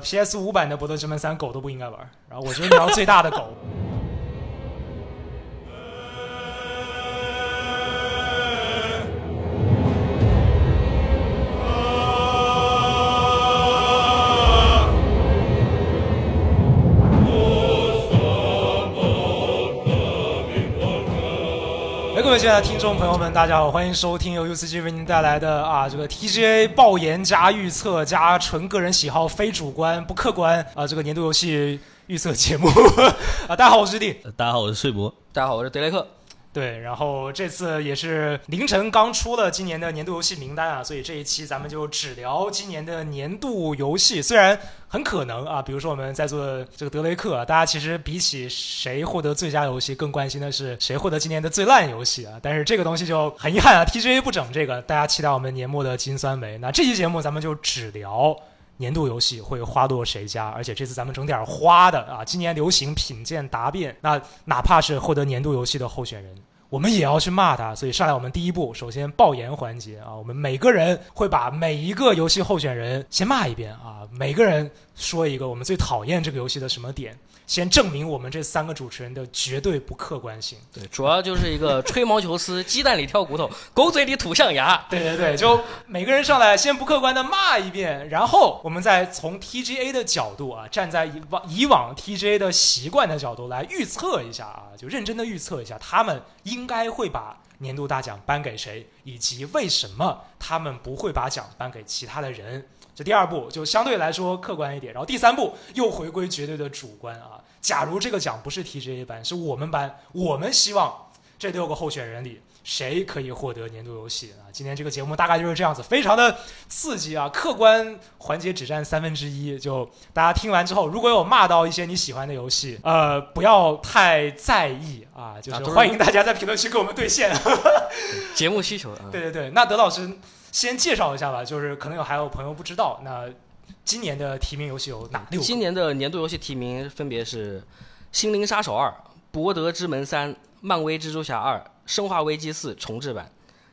，PS 五版的《博德之门三》狗都不应该玩，然后我就是那条最大的狗。位亲爱的听众朋友们，大家好，欢迎收听由 UCG 为您带来的啊这个 TGA 爆言加预测加纯个人喜好非主观不客观啊这个年度游戏预测节目 啊，大家好，我是弟。呃大家好，我是睡博。大家好，我是德雷克。对，然后这次也是凌晨刚出了今年的年度游戏名单啊，所以这一期咱们就只聊今年的年度游戏。虽然很可能啊，比如说我们在座的这个德雷克啊，大家其实比起谁获得最佳游戏，更关心的是谁获得今年的最烂游戏啊。但是这个东西就很遗憾啊，TGA 不整这个，大家期待我们年末的金酸梅。那这期节目咱们就只聊。年度游戏会花落谁家？而且这次咱们整点花的啊！今年流行品鉴答辩，那哪怕是获得年度游戏的候选人，我们也要去骂他。所以上来我们第一步，首先爆言环节啊，我们每个人会把每一个游戏候选人先骂一遍啊，每个人说一个我们最讨厌这个游戏的什么点，先证明我们这三个主持人的绝对不客观性。对，主要就是一个吹毛求疵，鸡蛋里挑骨头，狗嘴里吐象牙。对对对，就每个人上来先不客观的骂一遍，然后我们再从 TGA 的角度啊，站在以往以往 TGA 的习惯的角度来预测一下啊，就认真的预测一下他们应应该会把年度大奖颁给谁，以及为什么他们不会把奖颁给其他的人。这第二步就相对来说客观一点，然后第三步又回归绝对的主观啊。假如这个奖不是 TGA 颁，是我们颁，我们希望这六个候选人里谁可以获得年度游戏啊？今天这个节目大概就是这样子，非常的刺激啊！客观环节只占三分之一，就大家听完之后，如果有骂到一些你喜欢的游戏，呃，不要太在意啊，就是欢迎大家在评论区跟我们对线。节目需求啊，对对对，那德老师先介绍一下吧，就是可能有还有朋友不知道，那今年的提名游戏有哪六个？今年的年度游戏提名分别是《心灵杀手二》《博德之门三》《漫威蜘蛛侠二》《生化危机四重置版》。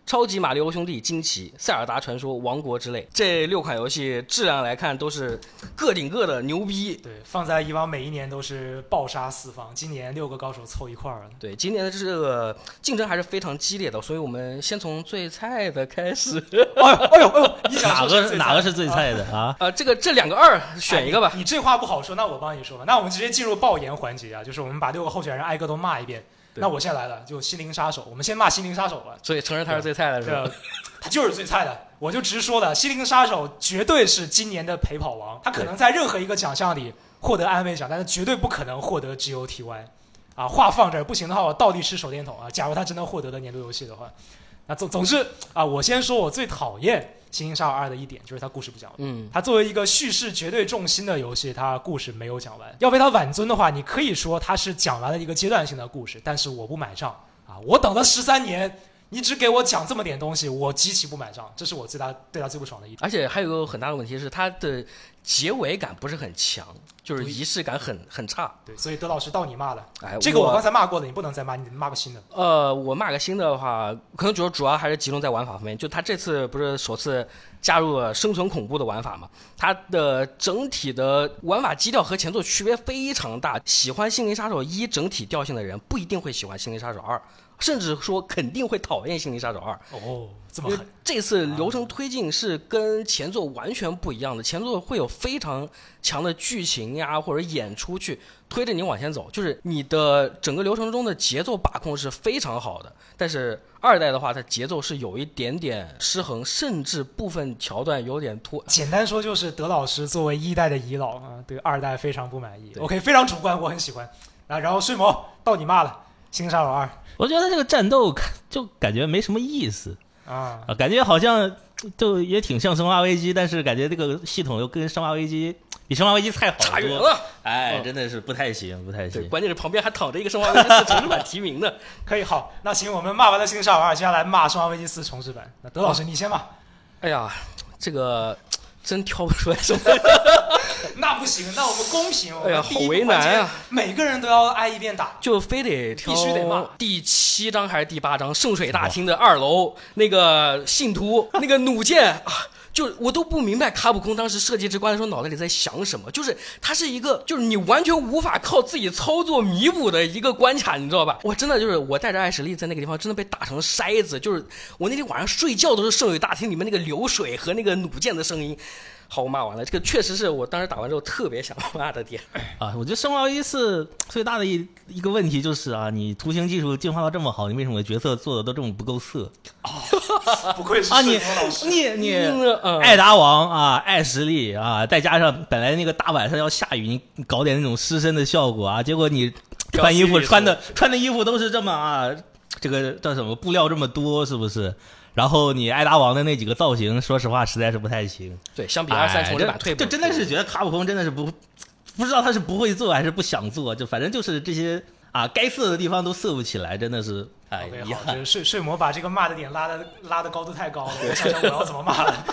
超级马里奥兄弟惊奇、塞尔达传说、王国之泪这六款游戏质量来看都是个顶个的牛逼。对，放在以往每一年都是爆杀四方，今年六个高手凑一块儿了。对，今年的这个竞争还是非常激烈的，所以我们先从最菜的开始。哎呦哎呦哎呦，你想哪个哪个是最啊菜的啊？呃，这个这两个二选一个吧哎。你。你这话不好说，那我帮你说吧。那我们直接进入爆言环节啊，就是我们把六个候选人挨个都骂一遍。对那我先来了，就心灵杀手，我们先骂心灵杀手吧。所以承认他是最菜的是吧？他就是最菜的，我就直说了，心灵杀手绝对是今年的陪跑王，他可能在任何一个奖项里获得安慰奖，但是绝对不可能获得 GOTY。啊，话放这儿，不行的话我倒立吃手电筒啊！假如他真的获得了年度游戏的话，那总总之啊，我先说我最讨厌《心灵杀手二》的一点就是它故事不讲完。嗯，它作为一个叙事绝对重心的游戏，它故事没有讲完。要被它挽尊的话，你可以说它是讲完了一个阶段性的故事，但是我不买账啊！我等了十三年，你只给我讲这么点东西，我极其不买账，这是我最大对他最不爽的一点。而且还有个很大的问题是，它的结尾感不是很强，就是仪式感很很差。对，所以德老师到你骂了，哎，这个我刚才骂过了，你不能再骂，你骂个新的。呃，我骂个新的话，可能主要主要还是集中在玩法方面。就他这次不是首次加入了生存恐怖的玩法嘛？它的整体的玩法基调和前作区别非常大。喜欢《心灵杀手一》整体调性的人，不一定会喜欢《心灵杀手二》，甚至说肯定会讨厌《心灵杀手二》。哦，这么狠，这次流程推进是跟前作完全不一样的，前作会有非常强的剧情呀或者演出去推着你往前走，就是你的整个流程中的节奏把控是非常好的。但是二代的话，它节奏是有一点点失衡，甚至部分桥段有点拖。简单说就是德老师作为一代的遗老啊，对二代非常不满意。OK，非常主观，我很喜欢。啊，然后睡魔到你骂了，《星杀手二我觉得这个战斗 就感觉没什么意思》啊，啊，感觉好像就也挺像《生化危机》，但是感觉这个系统又跟《生化危机》比《生化危机》菜好多。差远了，哎，嗯真的是不太行，不太对，行。关键是旁边还躺着一个《生化危机四》重置版提名的。可以好，那行，我们骂完了《星杀手二》，接下来骂《生化危机四》重置版。那德老师你先骂，哎呀，这个真挑不出来什么。那不行，那我们公平。我哎呀，们好为难啊！每个人都要挨一遍打。就非得挑必须得骂第七章还是第八章圣水大厅的二楼那个信徒那个弩箭啊，就我都不明白卡普空当时设计这关的时候脑袋里在想什么，就是它是一个就是你完全无法靠自己操作弥补的一个关卡，你知道吧？我真的就是我带着艾什利在那个地方真的被打成筛子，就是我那天晚上睡觉都是圣女大厅里面那个流水和那个弩箭的声音。好，我骂完了，这个确实是我当时打完之后特别想骂的点。啊，我觉得生化危机四最大的一一个问题就是啊，你图形技术进化到这么好，你为什么角色做的都这么不够色 不愧是啊？你你你嗯艾达王啊，爱实力啊，再加上本来那个大晚上要下雨，你搞点那种湿身的效果啊，结果你穿衣服穿的穿的衣服都是这么啊，这个叫什么布料这么多，是不是？然后你艾达王的那几个造型，说实话实在是不太行。对，相比二三重置版退步，就真的是觉得卡普空真的是不不知道他是不会做还是不想做，就反正就是这些啊该色的地方都色不起来，真的是哎 OK，呀好，这个睡睡魔把这个骂的点拉的拉的高度太高了，我想想我要怎么骂了，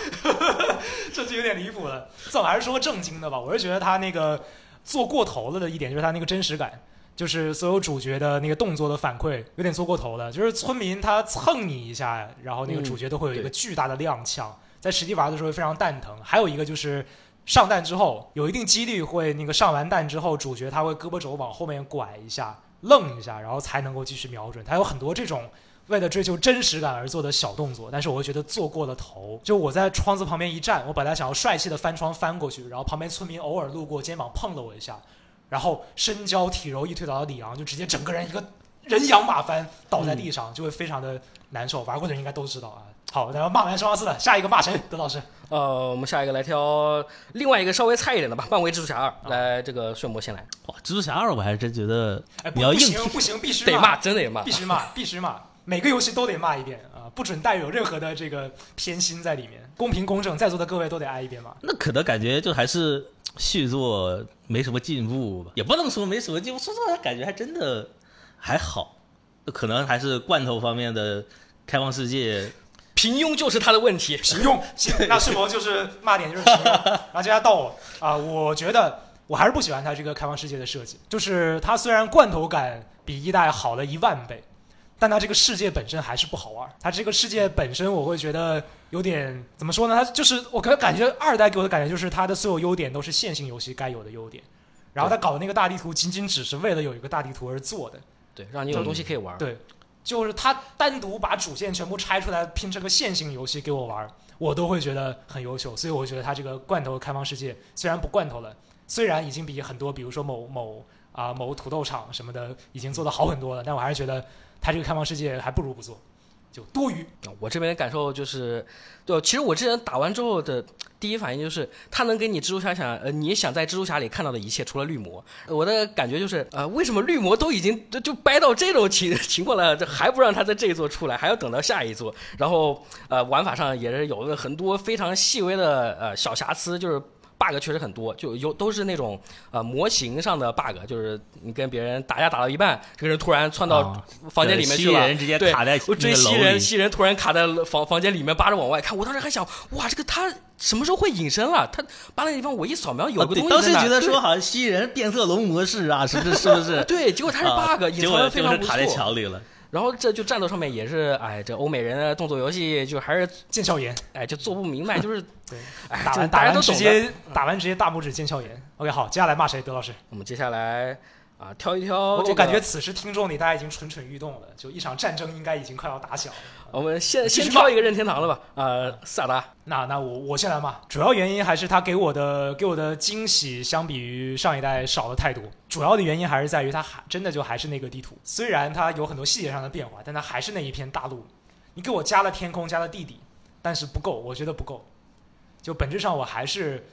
这就有点离谱了。这我还是说个正经的吧，我是觉得他那个做过头了的一点就是他那个真实感，就是所有主角的那个动作的反馈有点做过头了，就是村民他蹭你一下，然后那个主角都会有一个巨大的踉跄，在实际玩的时候会非常蛋疼。还有一个就是。上弹之后，有一定几率会那个上完弹之后，主角他会胳膊肘往后面拐一下，愣一下，然后才能够继续瞄准。他有很多这种为了追求真实感而做的小动作，但是我会觉得做过了头。就我在窗子旁边一站，我本来想要帅气的翻窗翻过去，然后旁边村民偶尔路过，肩膀碰了我一下，然后身娇体柔一推倒到里昂，就直接整个人一个人仰马翻倒在地上，就会非常的难受。玩过的人应该都知道啊。好，然后骂完生化四的，下一个骂谁？德老师，呃，我们下一个来挑另外一个稍微菜一点的吧，漫威蜘蛛侠二，来这个睡魔先来，哇，蜘蛛侠二我还是真觉得哎，不你要硬不行不行，必须得骂，真得骂必。须骂，必须骂，每个游戏都得骂一遍啊，不准带有任何的这个偏心在里面，公平公正，在座的各位都得挨一遍骂。那可能感觉就还是续作没什么进步吧，也不能说没什么进步，说实话感觉还真的还好，可能还是罐头方面的开放世界平庸就是他的问题。平庸，那是否就是骂点就是平庸？然后接下来到我啊，我觉得我还是不喜欢他这个开放世界的设计，就是它虽然罐头感比一代好了一万倍，但它这个世界本身还是不好玩。它这个世界本身我会觉得有点怎么说呢？它就是我可能感觉二代给我的感觉就是它的所有优点都是线性游戏该有的优点，然后它搞的那个大地图仅仅只是为了有一个大地图而做的。对，让你有东西可以玩。对，就是它单独把主线全部拆出来拼成个线性游戏给我玩儿，我都会觉得很优秀。所以我觉得它这个罐头开放世界虽然不罐头了，虽然已经比很多比如说某某啊、某土豆厂什么的已经做的好很多了，但我还是觉得他这个开放世界还不如不做，就多余。我这边的感受就是，对，其实我之前打完之后的第一反应就是，他能给你蜘蛛侠想呃你想在蜘蛛侠里看到的一切，除了绿魔。我的感觉就是，呃，为什么绿魔都已经就就掰到这种情 情况了，这还不让他在这一座出来，还要等到下一座？然后呃，玩法上也是有了很多非常细微的呃小瑕疵，就是。Bug 确实很多，就有都是那种呃模型上的 bug，就是你跟别人打架打到一半，这个人突然窜到啊房间里面去了，蜥蜴人直接对卡在我追那个楼蜥蜴人，吸人突然卡在房房间里面，扒着往外看。我当时还想，哇，这个他什么时候会隐身了？他扒那个地方，我一扫描有个东西。当时觉得说好像蜥蜴人变色龙模式啊，是不是？是不是？对，结果他是啊 bug，隐藏的非常不就是卡在错。墙里了。然后这就战斗上面也是，哎，这欧美人的动作游戏就还是，腱鞘炎，哎，就做不明白，就是，对，哎，打完打完大家都。直接打完直接大拇指腱鞘炎。OK，好，接下来骂谁？德老师，我们接下来啊，挑一挑、这个我我感觉此时听众里大家已经蠢蠢欲动了，就一场战争应该已经快要打响了。我们先先挑一个任天堂的吧。呃，萨达，那那我我先来嘛，主要原因还是他给我的给我的惊喜相比于上一代少了太多。主要的原因还是在于它还真的就还是那个地图，虽然它有很多细节上的变化，但它还是那一片大陆。你给我加了天空，加了地底，但是不够，我觉得不够。就本质上我还是，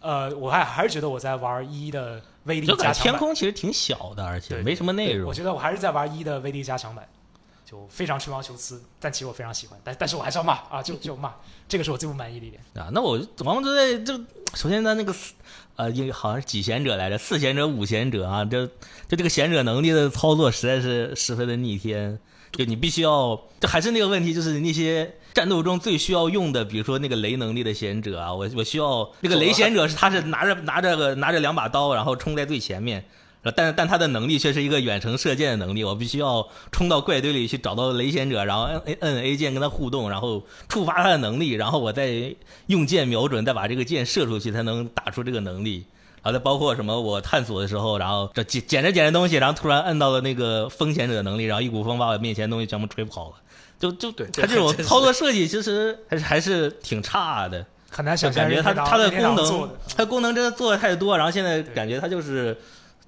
呃，我还还是觉得我在玩一的威力加强版。空其实挺小的，而且没什么内容我。觉得我还是在玩一的威力加强版，就非常吹毛求疵，但其实我非常喜欢，但但是我还是要骂啊，就就骂，这个是我最不满意的一点。啊，那我王之泪就首先在那个四呃，好像是几贤者来着，四贤者、五贤者啊，就就这个贤者能力的操作实在是十分的逆天。就你必须要，这还是那个问题，就是那些战斗中最需要用的，比如说那个雷能力的贤者啊，我我需要那个雷贤者是他是拿着拿着个拿着两把刀，然后冲在最前面，但但他的能力却是一个远程射箭的能力，我必须要冲到怪堆里去找到雷贤者，然后摁摁摁 A 键跟他互动，然后触发他的能力，然后我再用箭瞄准，再把这个箭射出去，才能打出这个能力。然后再包括什么，我探索的时候，然后这捡捡着捡着东西，然后突然摁到了那个风险者的能力，然后一股风把我面前的东西全部吹跑了。就就对他这种操作设计其实还是还是挺差的。很难想象感觉它任天堂它的功能做的，它功能真的做的太多，然后现在感觉它就是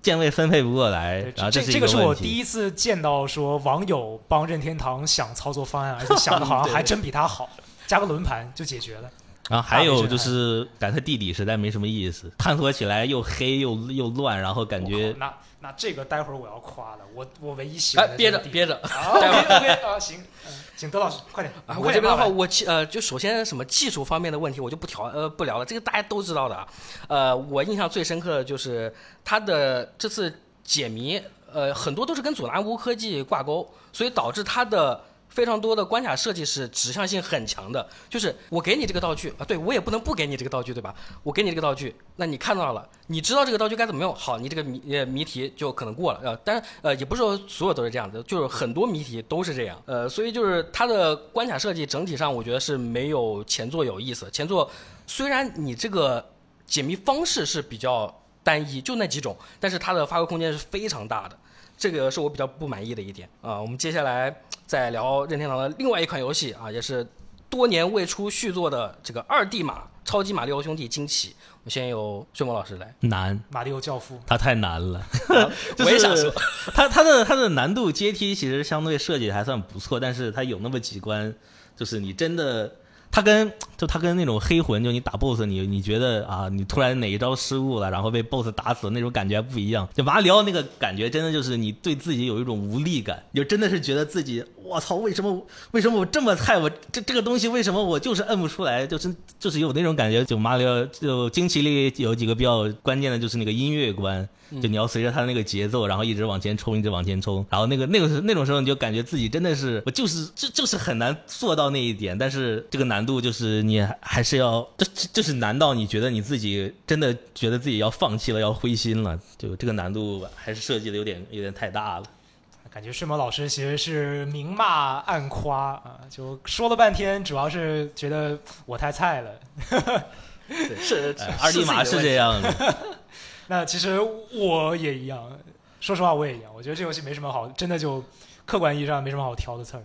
键位分配不过来，然后这这个是我。第一次见到说网友帮任天堂想操作方案，而且想的好像 还真比他好，加个轮盘就解决了。然后还有就是感觉它地理实在没什么意思，探索起来又黑又又乱，然后感觉那那这个待会儿我要夸了，我我唯一喜欢哎，的憋着憋着。啊，OK OK 啊，行，嗯请德老师快点，啊，我这边的话，我其呃，就首先什么技术方面的问题，我就不调呃不聊了，这个大家都知道的啊。呃，我印象最深刻的就是他的这次解谜，呃，很多都是跟佐南屋科技挂钩，所以导致他的非常多的关卡设计是指向性很强的。就是我给你这个道具啊，对我也不能不给你这个道具，对吧？我给你这个道具，那你看到了，你知道这个道具该怎么用，好，你这个谜呃谜题就可能过了。呃，当然呃也不是说所有都是这样的，就是很多谜题都是这样。呃，所以就是它的关卡设计整体上，我觉得是没有前作有意思。前作虽然你这个解谜方式是比较单一，就那几种，但是它的发挥空间是非常大的。这个是我比较不满意的一点啊。我们接下来再聊任天堂的另外一款游戏啊，也是多年未出续作的这个二 D 马超级马里奥兄弟惊奇。我先由睡魔老师来，难，马里奥教父，他太难了。就我也想说，它它的它的难度阶梯其实相对设计得还算不错，但是它有那么几关，就是你真的。它跟就他跟那种黑魂，就你打 BOSS，你你觉得啊，你突然哪一招失误了，然后被 BOSS 打死那种感觉还不一样。就马里奥那个感觉，真的就是你对自己有一种无力感，你就真的是觉得自己，我操，为什么为什么我这么菜？我这这个东西为什么我就是摁不出来？就是就是有那种感觉。就马里奥就惊奇里有几个比较关键的，就是那个音乐关，就你要随着他的那个节奏，然后一直往前冲，一直往前冲。然后那个那个时那种时候，你就感觉自己真的是我就是就就是很难做到那一点，但是这个难度就是你还还是要，这这就是难到你觉得你自己真的觉得自己要放弃了，要灰心了。就这个难度还是设计的有点有点太大了。感觉睡魔老师其实是明骂暗夸啊，就说了半天，主要是觉得我太菜了。对，是 哎二 D 码是这样。样的，那其实我也一样，说实话我也一样，我觉得这游戏没什么好，真的就客观意义上没什么好挑的刺儿。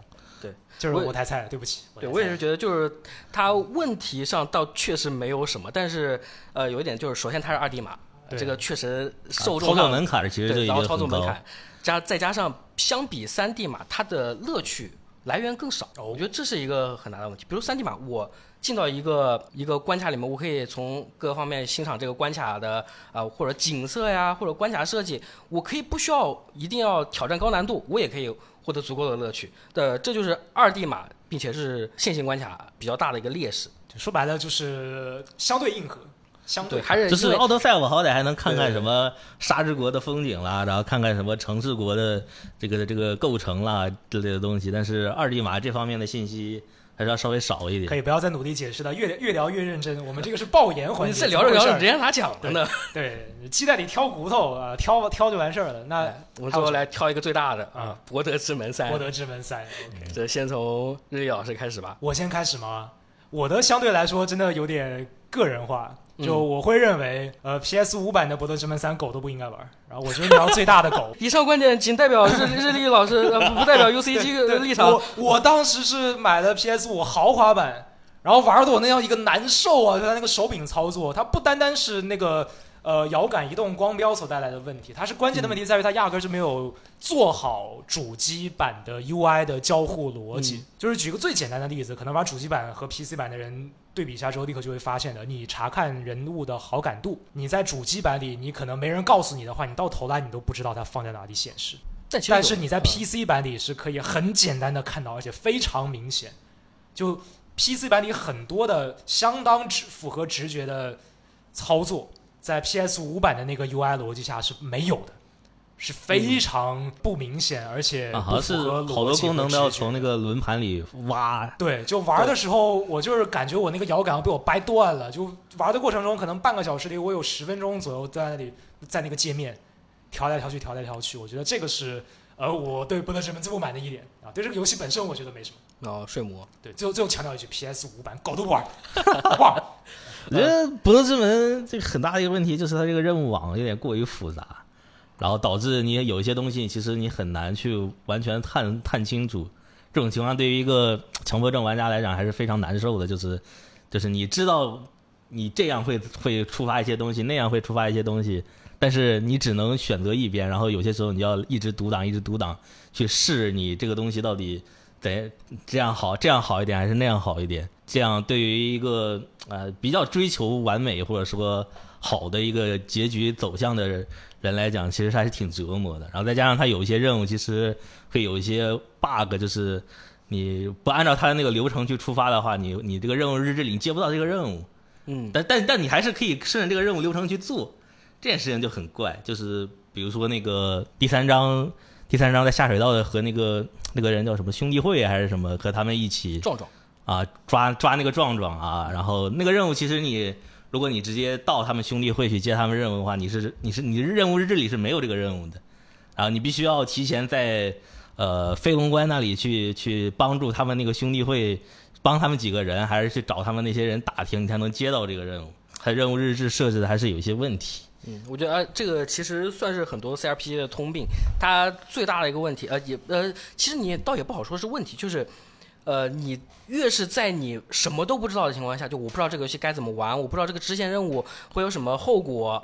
对，就是我太菜了，对不起。对，太菜了我也是觉得，就是它问题上倒确实没有什么，但是呃，有一点就是，首先它是二 D 码，这个确实受众操作上门槛其实就对，已然后经很高。操作门槛，加再加上相比三 D 码，它的乐趣来源更少，哦我觉得这是一个很大的问题。比如三 D 码，我进到一个一个关卡里面，我可以从各方面欣赏这个关卡的啊、或者景色呀，或者关卡设计，我可以不需要一定要挑战高难度，我也可以获得足够的乐趣。的，这就是二 D 码，并且是线性关卡比较大的一个劣势。就说白了就是相对硬核，相对，还是就是奥德赛，我好歹还能看看什么沙之国的风景啦，然后看看什么城市国的这个这个构成啦之类的东西。但是二 D 码这方面的信息还是要稍微少一点。可以不要再努力解释了，越越聊越认真。我们这个是爆言环节，再聊着聊着，人家拿奖了呢。对鸡蛋里挑骨头啊，挑挑就完事儿了。那哎我们最后来挑一个最大的啊啊，博德之门三博。德之门三，OK，这先从日月老师开始吧。我先开始吗？我的相对来说真的有点个人化，就嗯我会认为，呃，PS 五版的博德之门三狗都不应该玩。然后我就是聊最大的狗，以上观点仅代表日日历老师，呃，不不代表 UCG 的立场我。我当时是买了 PS 五豪华版，然后玩的我那样一个难受啊！它那个手柄操作，它不单单是那个呃摇杆移动光标所带来的问题，它是关键的问题在于它压根儿就没有做好主机版的 UI 的交互逻辑。嗯就是举个最简单的例子，可能玩主机版和 PC 版的人对比一下之后，立刻就会发现的。你查看人物的好感度，你在主机版里，你可能没人告诉你的话，你到头来你都不知道它放在哪里显示。但是你在嗯 PC 版里是可以很简单的看到，而且非常明显。就 PC 版里很多的相当直符合直觉的操作，在 PS 五版的那个 UI 逻辑下是没有的，是非常不明显，而且不像是符合逻辑好多功能都要从那个轮盘里挖。对，就玩的时候，我就是感觉我那个摇杆要被我掰断了。就玩的过程中，可能半个小时里，我有十分钟左右在那里，在那个界面，调来调去，调来调去。我觉得这个是呃我对《博德之门》最不满的一点啊。对这个游戏本身，我觉得没什么。哦，睡魔，对，最后最后强调一句，PS 五版狗都不玩，哇，我觉得《博德之门》这个很大的一个问题就是它这个任务网有点过于复杂，然后导致你有一些东西其实你很难去完全探探清楚。这种情况对于一个强迫症玩家来讲还是非常难受的，就是就是你知道你这样会会触发一些东西，那样会触发一些东西，但是你只能选择一边，然后有些时候你要一直独挡，一直独挡，去试你这个东西到底得这样好，这样好一点还是那样好一点。这样对于一个呃比较追求完美或者说好的一个结局走向的人来讲，其实还是挺折磨的。然后再加上他有一些任务，其实会有一些 bug，就是你不按照他的那个流程去出发的话，你你这个任务日志里接不到这个任务。嗯，但但但你还是可以顺着这个任务流程去做，这件事情就很怪。就是比如说那个第三章，第三章在下水道的和那个那个人叫什么兄弟会还是什么，和他们一起壮壮，啊抓抓那个壮壮啊，然后那个任务其实你如果你直接到他们兄弟会去接他们任务的话，你是你是你的任务日志里是没有这个任务的，然后你必须要提前在呃飞龙关那里去去帮助他们那个兄弟会。帮他们几个人，还是去找他们那些人打听，你才能接到这个任务。他任务日志设置的还是有一些问题。嗯，我觉得、呃、这个其实算是很多 CRPG 的通病。它最大的一个问题，呃，也呃，其实你倒也不好说是问题，就是，呃，你越是在你什么都不知道的情况下，就我不知道这个游戏该怎么玩，我不知道这个支线任务会有什么后果，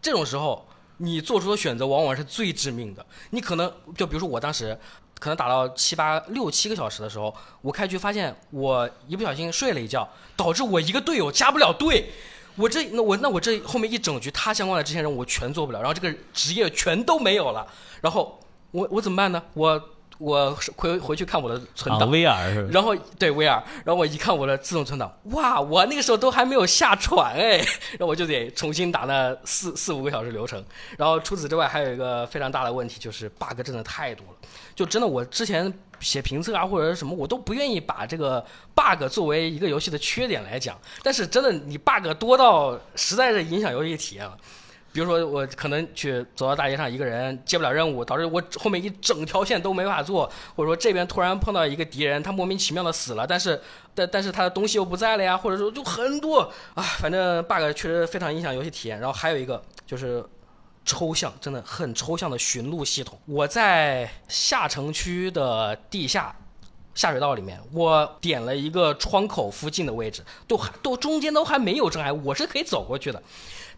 这种时候，你做出的选择往往是最致命的。你可能就比如说我当时。可能打到七八六七个小时的时候，我开局发现我一不小心睡了一觉，导致我一个队友加不了队。我这那我那我这后面一整局他相关的支线任务我全做不了，然后这个职业全都没有了。然后我我怎么办呢？我 我回回去看我的存档、啊、，VR 是吧？然后对 VR，然后我一看我的自动存档，哇，我那个时候都还没有下船哎，然后我就得重新打那四四五个小时流程。然后除此之外，还有一个非常大的问题就是 bug 真的太多了。就真的，我之前写评测啊，或者是什么，我都不愿意把这个 bug 作为一个游戏的缺点来讲。但是真的，你 bug 多到实在是影响游戏体验了。比如说，我可能去走到大街上，一个人接不了任务，导致我后面一整条线都没法做，或者说这边突然碰到一个敌人，他莫名其妙的死了，但是但 但是他的东西又不在了呀，或者说就很多啊，反正 bug 确实非常影响游戏体验。然后还有一个就是。抽象，真的很抽象的寻路系统。我在下城区的地下下水道里面，我点了一个窗口附近的位置，都都中间都还没有障碍，我是可以走过去的。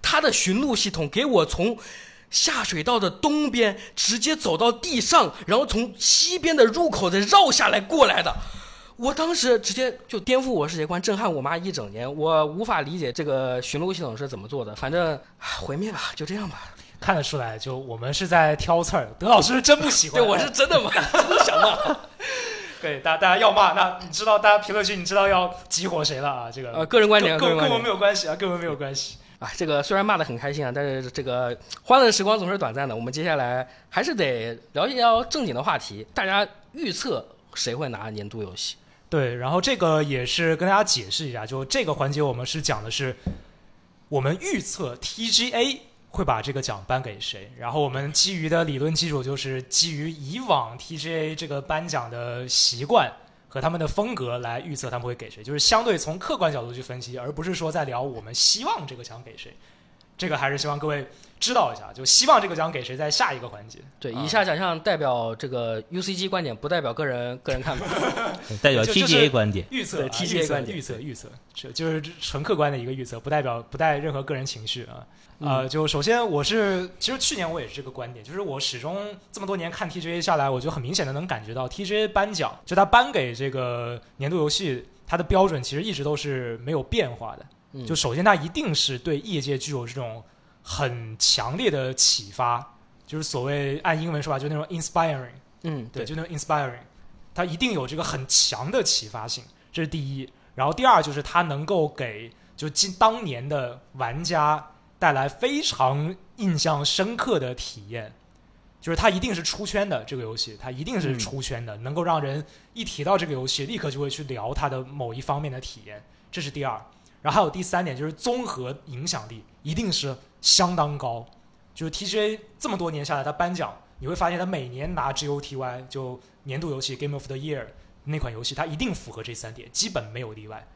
它的寻路系统给我从下水道的东边直接走到地上，然后从西边的入口再绕下来过来的。我当时直接就颠覆我世界观，震撼我妈一整年。我无法理解这个寻路系统是怎么做的，反正毁灭吧，就这样吧。看得出来，就我们是在挑刺儿。德老师真不喜欢，对我是真的骂，真的想骂。对，大家大家要骂，那你知道大家评论区你知道要激活谁了啊？这个呃，个人观点，跟跟我个人观点没有关系啊，跟我们没有关系。啊，这个虽然骂的很开心啊，但是这个欢乐的时光总是短暂的。我们接下来还是得聊一聊正经的话题，大家预测谁会拿年度游戏？对，然后这个也是跟大家解释一下，就这个环节我们是讲的是我们预测 TGA 会把这个奖颁给谁，然后我们基于的理论基础就是基于以往 TGA 这个颁奖的习惯和他们的风格来预测他们会给谁，就是相对从客观角度去分析，而不是说在聊我们希望这个奖给谁。这个还是希望各位知道一下，就希望这个奖给谁，在下一个环节。对，啊以下奖项代表这个 UCG 观点，不代表个人个人看法。代表 TGA 观点。预测 TGA 观点预测预测，这就是纯客观的一个预测，不代表不带任何个人情绪啊。呃，就首先我是，其实去年我也是这个观点，就是我始终这么多年看 TGA 下来，我就很明显的能感觉到 TGA 颁奖，就他颁给这个年度游戏，它的标准其实一直都是没有变化的。嗯就首先它一定是对业界具有这种很强烈的启发，就是所谓按英文说法，就那种 inspiring。嗯，对，就那种 inspiring，它一定有这个很强的启发性，这是第一。然后第二就是它能够给就今当年的玩家带来非常印象深刻的体验，就是它一定是出圈的这个游戏，它一定是出圈的，能够让人一提到这个游戏，立刻就会去聊它的某一方面的体验，这是第二。然后还有第三点就是综合影响力一定是相当高，就是 TGA 这么多年下来，他颁奖你会发现他每年拿 GOTY 就年度游戏 Game of the Year 那款游戏，它一定符合这三点，基本没有例外。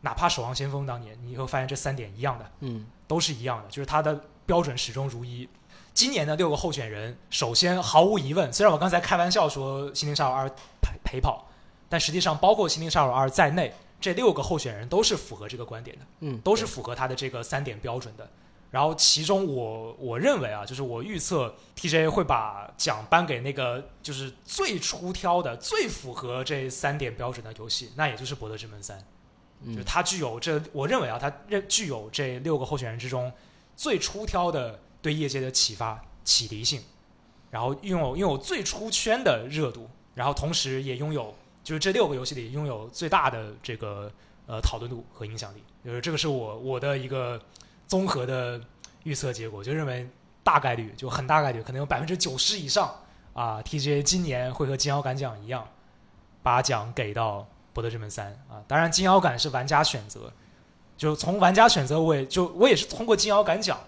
哪怕《守望先锋》当年，你会发现这三点一样的，嗯，都是一样的，就是它的标准始终如一。今年的六个候选人，首先毫无疑问，虽然我刚才开玩笑说《心灵杀手二》陪陪跑，但实际上包括《心灵杀手二》在内，这六个候选人都是符合这个观点的，嗯，都是符合他的这个三点标准的。然后其中我我认为啊，就是我预测 TJ 会把奖颁给那个就是最出挑的、最符合这三点标准的游戏，那也就是《博德之门三》。嗯就是它具有这，我认为啊，它认具有这六个候选人之中最出挑的对业界的启发、启迪性，然后拥有拥有最出圈的热度，然后同时也拥有就是这六个游戏里拥有最大的这个呃讨论度和影响力。就是这个是我我的一个综合的预测结果，就认为大概率就很大概率，可能有百分之九十以上啊，TGA 今年会和金摇杆奖一样，把奖给到。博德之门三啊，当然金摇杆是玩家选择，就从玩家选择，我也就我也是通过金摇杆奖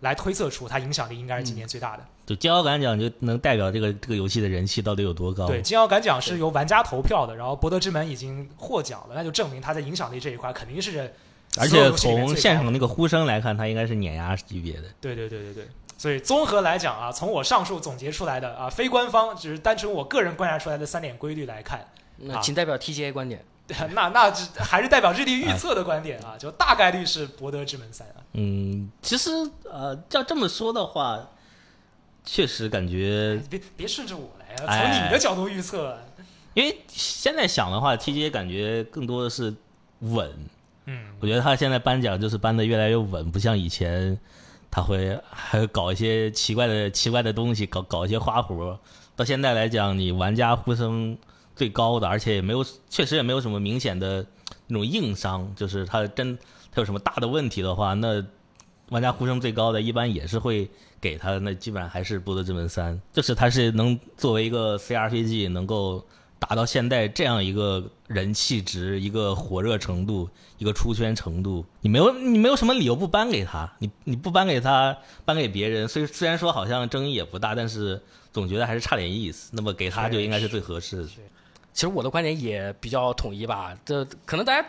来推测出它影响力应该是今年最大的。就金摇杆奖就能代表这个这个游戏的人气到底有多高。对，金摇杆奖是由玩家投票的，然后博德之门已经获奖了，那就证明它在影响力这一块肯定是。而且从现场那个呼声来看，它应该是碾压级别的。对对对对对，所以综合来讲啊，从我上述总结出来的啊，非官方只是单纯我个人观察出来的三点规律来看。那仅代表 TGA 观点，那那还是代表日历预测的观点啊，就大概率是博德之门三啊。嗯，其实呃，要这么说的话，确实感觉别别顺着我来啊，从你的角度预测。因为现在想的话，TGA 感觉更多的是稳。嗯，我觉得他现在颁奖就是颁的越来越稳，不像以前他会还搞一些奇怪的奇怪的东西，搞搞一些花活。到现在来讲，你玩家呼声。最高的，而且也没有，确实也没有什么明显的那种硬伤，就是他真他有什么大的问题的话，那玩家呼声最高的一般也是会给他，那基本上还是《波德之门三》，就是他是能作为一个 CRPG 能够达到现在这样一个人气值、一个火热程度、一个出圈程度，你没有你没有什么理由不颁给他，你你不颁给他，颁给别人，虽虽然说好像争议也不大，但是总觉得还是差点意思，那么给他就应该是最合适的。其实我的观点也比较统一吧，这可能大家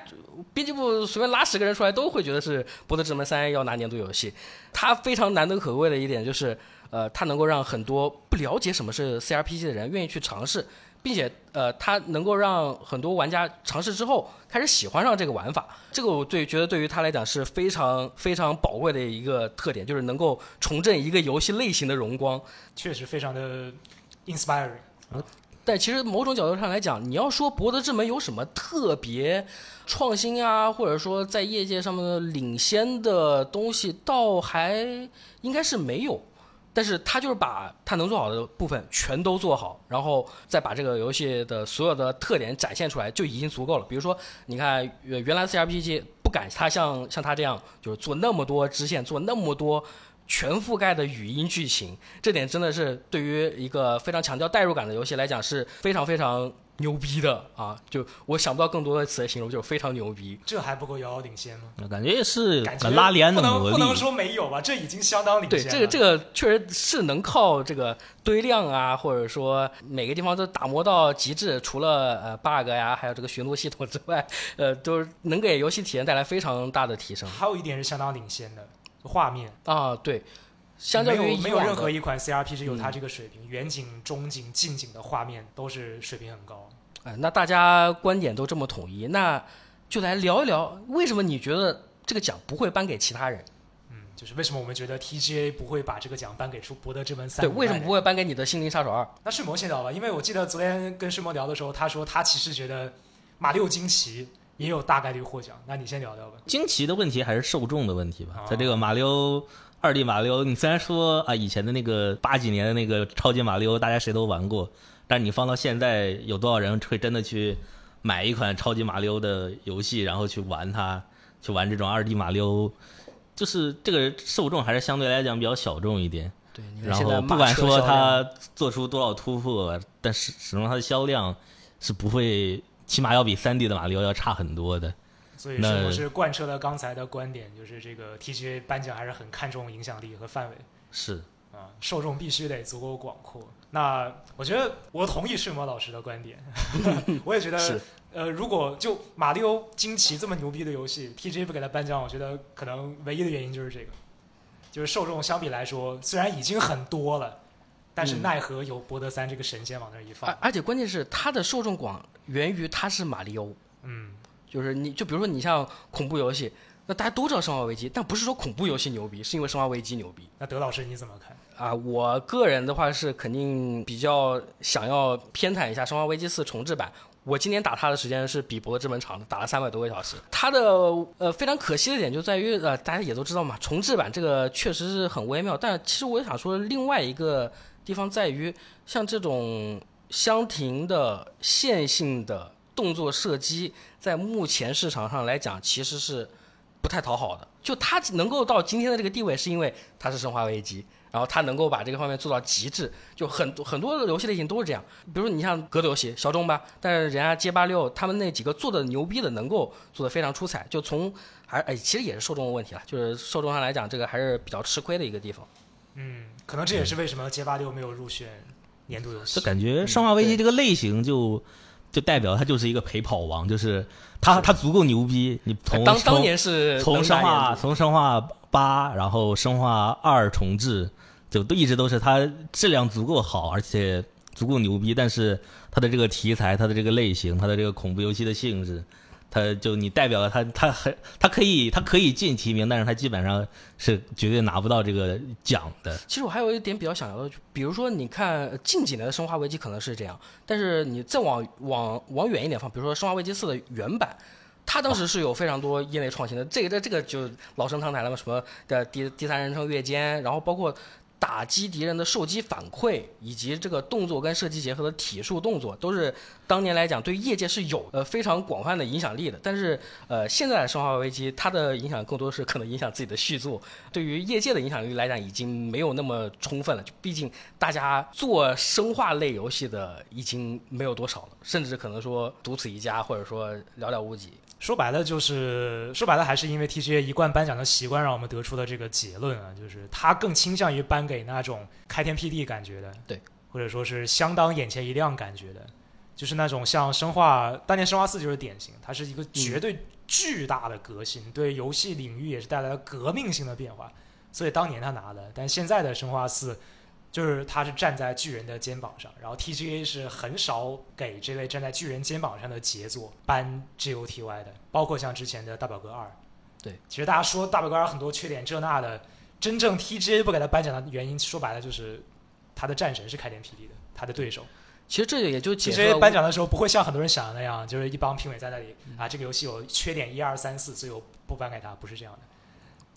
编辑部随便拉十个人出来都会觉得是《博德之门三》要拿年度游戏。它非常难得可贵的一点就是，呃，它能够让很多不了解什么是 CRPG 的人愿意去尝试，并且呃，它能够让很多玩家尝试之后开始喜欢上这个玩法。这个我对觉得对于他来讲是非常非常宝贵的一个特点，就是能够重振一个游戏类型的荣光，确实非常的 inspiring。但其实某种角度上来讲，你要说《博德之门》有什么特别创新啊，或者说在业界上面的领先的东西，倒还应该是没有。但是他就是把他能做好的部分全都做好，然后再把这个游戏的所有的特点展现出来，就已经足够了。比如说，你看原来 CRPG 不敢他像像他这样，就是做那么多支线，做那么多。全覆盖的语音剧情，这点真的是对于一个非常强调代入感的游戏来讲是非常非常牛逼的啊！就我想不到更多的词来形容，就是非常牛逼。这还不够遥遥领先吗？感觉也是感觉拉连的不能，不能说没有吧？这已经相当领先了。对，这个这个确实是能靠这个堆量啊，或者说每个地方都打磨到极致，除了呃 bug 呀，还有这个巡逻系统之外，呃，都能给游戏体验带来非常大的提升。还有一点是相当领先的。画面啊，对，相较于没有任何一款 CRPG 有它这个水平，远景、中景、近景的画面都是水平很高。哎，那大家观点都这么统一，那就来聊一聊，为什么你觉得这个奖不会颁给其他人？嗯，就是为什么我们觉得 TGA 不会把这个奖颁给出《博德之门三》？对，为什么不会颁给你的《心灵杀手二》？那睡魔先聊吧，因为我记得昨天跟睡魔聊的时候，他说他其实觉得马六惊奇。也有大概率获奖，那你先聊聊吧。惊奇的问题还是受众的问题吧。在这个马里奥二 D 马里奥，你虽然说啊，以前的那个八几年的那个超级马里奥，大家谁都玩过，但你放到现在，有多少人会真的去买一款超级马里奥的游戏，然后去玩它，去玩这种二 D 马里奥？就是这个受众还是相对来讲比较小众一点。对，然后不管说它做出多少突破，但是始终它的销量是不会。起码要比三 D 的马里奥要差很多的，所以是我是贯彻了刚才的观点，就是这个 TGA 颁奖还是很看重影响力和范围。是啊，受众必须得足够广阔。那我觉得我同意世魔老师的观点，我也觉得，呃，如果就马里奥惊奇这么牛逼的游戏，TGA 不给他颁奖，我觉得可能唯一的原因就是这个，就是受众相比来说虽然已经很多了，但是嗯奈何有博德三这个神仙往那儿一放而，而且关键是他的受众广源于他是马里奥，嗯，就是你就比如说你像恐怖游戏，那大家都知道《生化危机》，但不是说恐怖游戏牛逼，是因为《生化危机》牛逼。那德老师你怎么看？啊，我个人的话是肯定比较想要偏袒一下《生化危机四》重置版。我今年打它的时间是比《博德之门》长的，打了三百多个小时。它的呃非常可惜的点就在于呃大家也都知道嘛，重置版这个确实是很微妙。但其实我想说另外一个地方在于，像这种相庭的线性的动作射击，在目前市场上来讲其实是不太讨好的。就它能够到今天的这个地位，是因为它是《生化危机》。然后它能够把这个方面做到极致，就很多很多的游戏类型都是这样。比如说你像格斗游戏小众吧，但是人家街霸六他们那几个做的牛逼的，能够做的非常出彩。就从还哎，其实也是受众的问题了，就是受众上来讲，这个还是比较吃亏的一个地方。嗯，可能这也是为什么街霸六没有入选年度游戏就。感觉《生化危机》这个类型就就代表他就是一个陪跑王，就是 他他足够牛逼。你从当当年是从生化从生化八，然后生化二重置，就都一直都是他质量足够好，而且足够牛逼。但是他的这个题材、他的这个类型、他的这个恐怖游戏的性质，它就你代表了它，它很它可以它可以进提名，但是它基本上是绝对拿不到这个奖的。其实我还有一点比较想聊的，就比如说你看近几年的《生化危机》可能是这样，但是你再往往往远一点放，比如说《生化危机四》的原版。它当时是有非常多业内创新的，这个这这个就老生常谈了嘛，什么的第第三人称越肩，然后包括打击敌人的受击反馈，以及这个动作跟射击结合的体术动作，都是当年来讲对业界是有呃非常广泛的影响力的。但是呃，现在的《生化危机》它的影响更多是可能影响自己的续作，对于业界的影响力来讲已经没有那么充分了。就毕竟大家做生化类游戏的已经没有多少了，甚至可能说独此一家，或者说寥寥无几。说白了就是，说白了还是因为 TGA 一贯颁奖的习惯，让我们得出的这个结论啊，就是他更倾向于颁给那种开天辟地感觉的，对，或者说是相当眼前一亮感觉的，就是那种像生化当年生化四就是典型，它是一个绝对巨大的革新，对游戏领域也是带来了革命性的变化，所以当年他拿的，但现在的生化四。就是他是站在巨人的肩膀上，然后 TGA 是很少给这类站在巨人肩膀上的杰作颁 GOTY 的，包括像之前的大表哥二。对，其实大家说大表哥二很多缺点这那的，真正 TGA 不给他颁奖的原因，说白了就是他的战神是开天辟地的，他的对手。其实这个也就解释 TGA 颁奖的时候不会像很多人想的那样，就是一帮评委在那里啊，这个游戏有缺点一二三四，所以我不颁给他，不是这样的。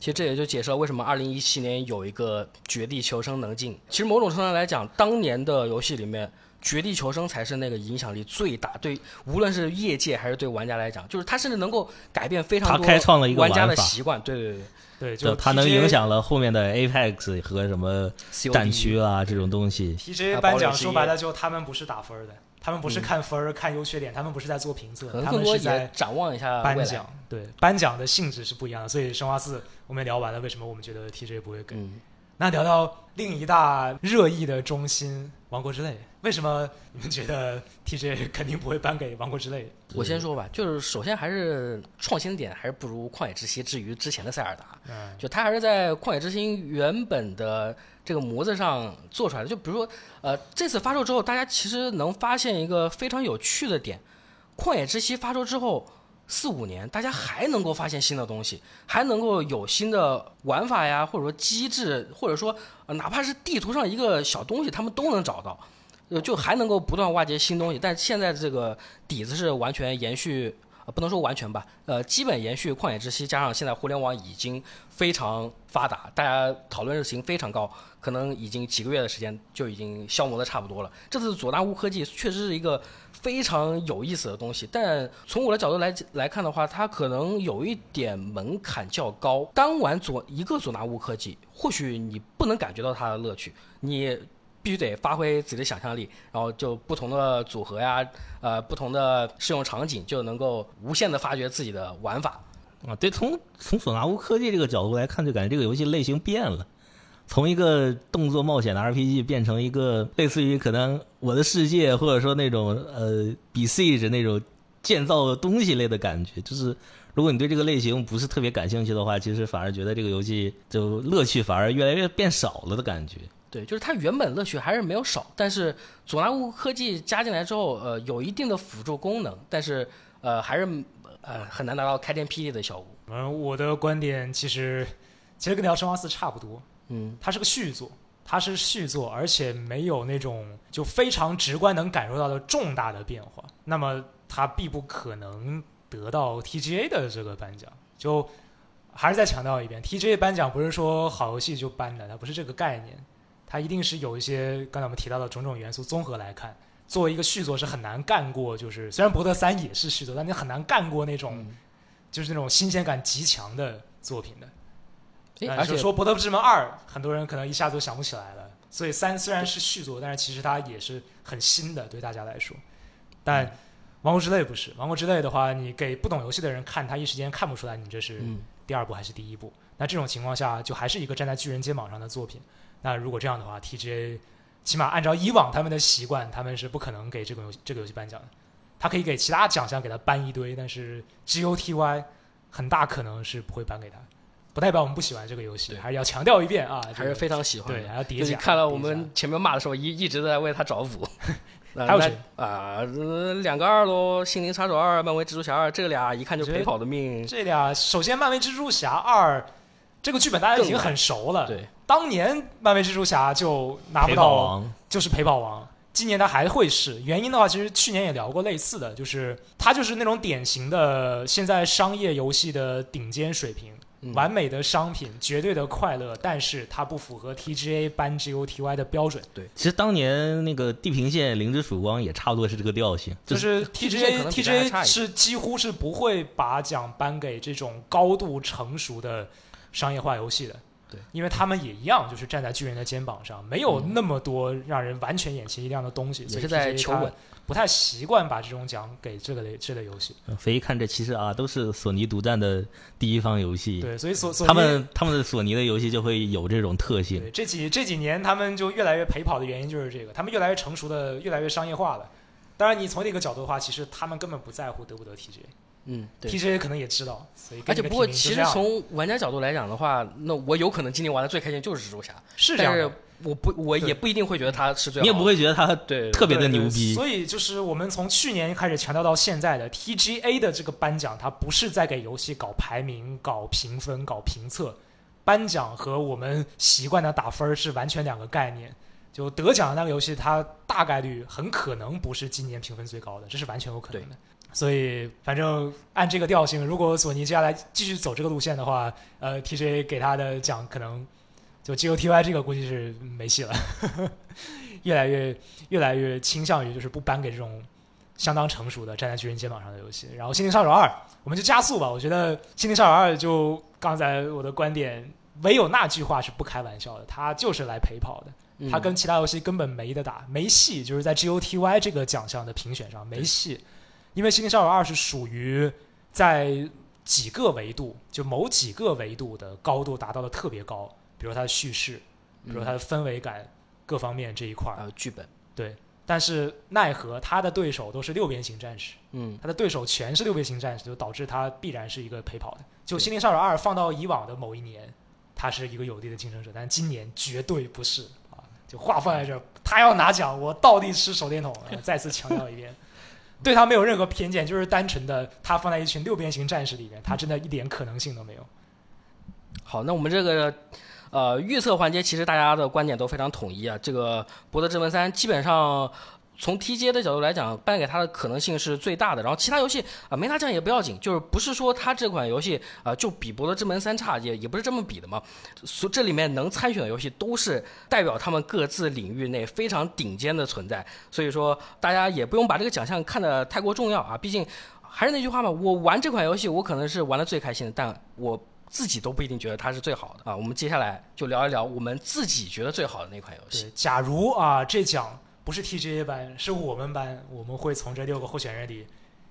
其实这也就解释了为什么二零一七年有一个《绝地求生》能进。其实某种程度上来讲，当年的游戏里面，《绝地求生》才是那个影响力最大，对无论是业界还是对玩家来讲，就是它甚至能够改变非常它多开创了一个玩家的习惯。对对对对，就就它能影响了后面的 Apex 和什么战区啊这种东西。TGA 啊颁奖说白了就他们不是打分的，他们不是嗯看分儿、看优缺点，他们不是在做评测他们是在展望一下。颁奖。对，颁奖的性质是不一样的，所以生化四我们也聊完了，为什么我们觉得 TGA 不会给？嗯，那聊聊另一大热议的中心《王国之泪》，为什么你们觉得 TGA 肯定不会颁给《王国之泪》？我先说吧，就是首先还是创新点还是不如《旷野之息》至于之前的塞尔达。嗯，就它还是在《旷野之心》原本的这个模子上做出来的。就比如说，呃，这次发售之后，大家其实能发现一个非常有趣的点，《旷野之息》发售之后四五年，大家还能够发现新的东西，还能够有新的玩法呀，或者说机制，或者说、呃、哪怕是地图上一个小东西，他们都能找到。就还能够不断挖掘新东西，但现在这个底子是完全延续，呃，不能说完全吧，呃，基本延续《旷野之息》，加上现在互联网已经非常发达，大家讨论热情非常高，可能已经几个月的时间就已经消磨的差不多了。这次佐纳乌科技确实是一个非常有意思的东西，但从我的角度来来看的话，它可能有一点门槛较高。单玩佐一个佐纳乌科技，或许你不能感觉到它的乐趣，你。必须得发挥自己的想象力，然后就不同的组合呀，呃，不同的适用场景，就能够无限的发掘自己的玩法。啊，对，从从索纳乌科技这个角度来看，就感觉这个游戏类型变了。从一个动作冒险的 RPG 变成一个类似于可能我的世界，或者说那种呃比 Siege 那种建造东西类的感觉，就是如果你对这个类型不是特别感兴趣的话，其实反而觉得这个游戏就乐趣反而越来越变少了的感觉。对，就是它原本乐趣还是没有少，但是佐纳乌科技加进来之后，呃，有一定的辅助功能，但是呃还是呃很难达到开天辟地的效果。嗯，我的观点其实其实跟《聊生化四》差不多，嗯，它是个续作，它是续作，而且没有那种就非常直观能感受到的重大的变化，那么它必不可能得到 TGA 的这个颁奖。就还是再强调一遍，TGA 颁奖不是说好游戏就颁的，它不是这个概念，它一定是有一些刚才我们提到的种种元素综合来看。作为一个续作是很难干过，就是虽然博德三也是续作，但你很难干过那种、嗯就是那种新鲜感极强的作品的。而且说《博德之门二》，很多人可能一下子都想不起来了。所以三虽然是续作，但是其实它也是很新的，对大家来说。但《王国之泪》不是，《王国之泪》的话，你给不懂游戏的人看，他一时间看不出来你这是嗯，第二部还是第一部。那这种情况下，就还是一个站在巨人肩膀上的作品。那如果这样的话，TGA 起码按照以往他们的习惯，他们是不可能给这个游戏这个游戏颁奖的。他可以给其他奖项给他颁一堆，但是 GOTY 很大可能是不会颁给他。不代表我们不喜欢这个游戏，对还是要强调一遍啊，还是非常喜欢的。对，还要叠加。看了我们前面骂的时候，一一直在为他找补。还有谁啊、呃两个二喽，《心灵杀手二》、《漫威蜘蛛侠二》，这俩一看就陪跑的命。这俩，首先漫威蜘蛛侠二这个剧本大家已经很熟了，对，当年漫威蜘蛛侠就拿不到，王就是陪跑王。今年他还会是原因的话，其实去年也聊过类似的，就是他就是那种典型的现在商业游戏的顶尖水平，嗯完美的商品，绝对的快乐，但是它不符合 TGA 颁 GOTY 的标准，对其实当年那个《地平线：零之曙光》也差不多是这个调性，就是 TGA 可 TGA 能比它还差 TGA 一是几乎是不会把奖颁给这种高度成熟的商业化游戏的。对，因为他们也一样，就是站在巨人的肩膀上，没有那么多让人完全眼前一亮的东西，所以也是在求稳。不太习惯把这种奖给这个类这类游戏。嗯所以一看这其实啊都是索尼独占的第一方游戏，对，所以索索尼他们他们的索尼的游戏就会有这种特性。对这几这几年他们就越来越陪跑的原因就是这个，他们越来越成熟的，越来越商业化了。当然，你从另一个角度的话，其实他们根本不在乎得不得 TGA，TGA 嗯，对。可能也知道，所以而且不过，其实从玩家角度来讲的话，那我有可能今年玩的最开心就是蜘蛛侠，是是这样的。我不，我也不一定会觉得他是最好。你也不会觉得他对特别的牛逼，所以就是我们从去年开始强调到现在的 TGA 的这个颁奖，它不是在给游戏搞排名、搞评分、搞评测，颁奖和我们习惯的打分是完全两个概念。就得奖的那个游戏，它大概率很可能不是今年评分最高的，这是完全有可能的。所以，反正按这个调性，如果索尼接下来继续走这个路线的话，呃，TGA 给他的奖可能就 GOTY 这个估计是没戏了，越来越越来越倾向于就是不颁给这种相当成熟的站在巨人肩膀上的游戏。然后《心灵杀手二》，我们就加速吧。我觉得《心灵杀手二》就刚才我的观点，唯有那句话是不开玩笑的，它就是来陪跑的。嗯它跟其他游戏根本没得打，没戏，就是在 GOTY 这个奖项的评选上没戏，因为《心灵杀手二》是属于在几个维度，就某几个维度的高度达到的特别高，比如它的叙事，比如它的氛围感各方面这一块儿。呃剧本，对，但是奈何他的对手都是六边形战士，嗯，他的对手全是六边形战士，就导致他必然是一个陪跑的。就《对心灵杀手二》放到以往的某一年，他是一个有力的竞争者，但今年绝对不是啊！就话放在这儿，他要拿奖，我倒地吃手电筒。呃再次强调一遍，对他没有任何偏见，就是单纯的他放在一群六边形战士里面，他真的一点可能性都没有。好，那我们这个呃预测环节，其实大家的观点都非常统一啊。这个《博德之门三》基本上从 TGA 的角度来讲，颁给他的可能性是最大的。然后其他游戏啊、没拿奖也不要紧，就是不是说它这款游戏啊、就比《博德之门三》差，也也不是这么比的嘛。所这里面能参选的游戏都是代表他们各自领域内非常顶尖的存在，所以说大家也不用把这个奖项看得太过重要啊。毕竟还是那句话嘛，我玩这款游戏，我可能是玩的最开心的，但我自己都不一定觉得它是最好的啊。我们接下来就聊一聊我们自己觉得最好的那款游戏。假如啊这奖不是 TGA 颁，是我们班，我们会从这六个候选人里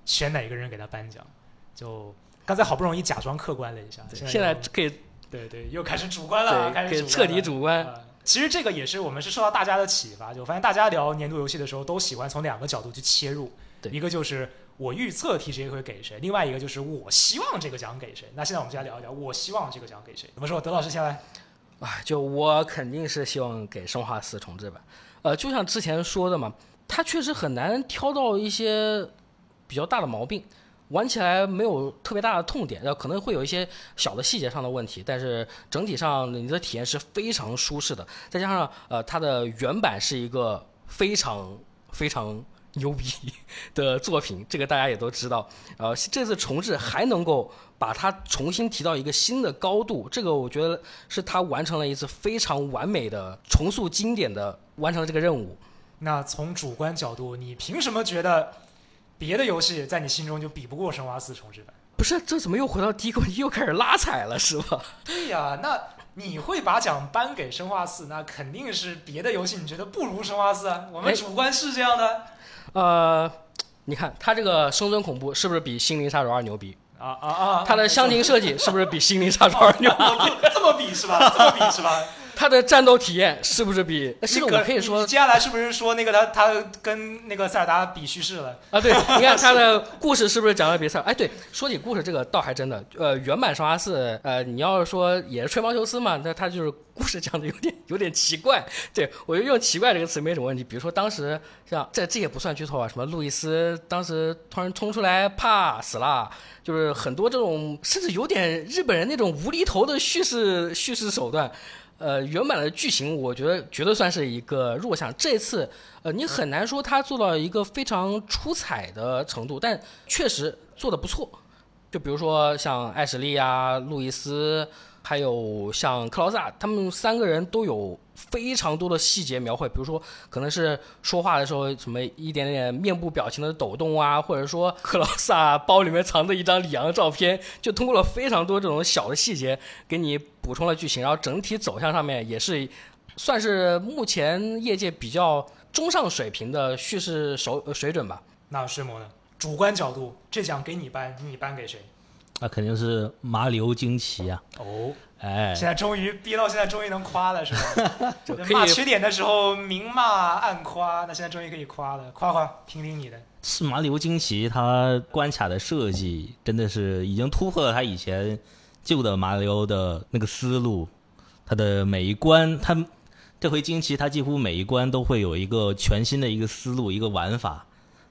选哪个人给他颁奖。就刚才好不容易假装客观了一下，现在现在可以对对，又开始主观了，对，开始彻底主主观。啊其实这个也是我们是受到大家的启发，就发现大家聊年度游戏的时候都喜欢从两个角度去切入，一个就是我预测 TGA 会给谁，另外一个就是我希望这个奖给谁。那现在我们就来聊一聊我希望这个奖给谁。怎么说？德老师先来。啊，就我肯定是希望给《生化四》重置版。呃，就像之前说的嘛，它确实很难挑到一些比较大的毛病，玩起来没有特别大的痛点，呃，可能会有一些小的细节上的问题，但是整体上你的体验是非常舒适的。再加上呃，它的原版是一个非常非常牛逼的作品，这个大家也都知道。呃，这次重置还能够把它重新提到一个新的高度，这个我觉得是他完成了一次非常完美的重塑经典的完成了这个任务。那从主观角度，你凭什么觉得别的游戏在你心中就比不过《生化四》重置版？不是，这怎么又回到第一个问题，又开始拉踩了，是吧？对呀，那你会把奖颁给《生化四》，那肯定是别的游戏你觉得不如《生化四》啊。我们哎主观是这样的呃，你看它这个生存恐怖是不是比《心灵杀手二》牛逼？啊啊啊！它的箱庭设计是不是比《心灵杀手二》牛逼？这么比是吧？这么比是吧？它的战斗体验是不是比？甚至这个我可以说接下来是不是说那个他他跟那个塞尔达比叙事了？啊，对，你看他的故事是不是讲的比赛？哎，对，说起故事这个倒还真的，呃，原版《生化四》，呃，你要是说也是吹毛求疵嘛，那他就是故事讲的有点有点奇怪。对我觉得用奇怪这个词没什么问题。比如说当时像这这也不算剧透啊，什么路易斯当时突然冲出来，啪死了，就是很多这种甚至有点日本人那种无厘头的叙事叙事手段。呃，原版的剧情我觉得绝对算是一个弱项。这次呃，你很难说他做到一个非常出彩的程度，但确实做的不错。就比如说像艾什莉啊、路易斯，还有像克劳萨，他们三个人都有非常多的细节描绘。比如说，可能是说话的时候什么一点点面部表情的抖动啊，或者说克劳萨包里面藏着一张李昂的照片，就通过了非常多这种小的细节给你补充了剧情，然后整体走向上面也是算是目前业界比较中上水平的叙事手呃水准吧。那水魔呢？主观角度，这奖给你颁，你颁给谁？那肯定是麻里欧惊奇啊！哦，哎，现在终于憋到现在，终于能夸了是吧？骂缺点的时候明骂暗夸，那现在终于可以夸了，夸夸，听听你的。是马里欧惊奇，它关卡的设计真的是已经突破了它以前旧的马里欧的那个思路。它的每一关，它这回惊奇，它几乎每一关都会有一个全新的一个思路，一个玩法，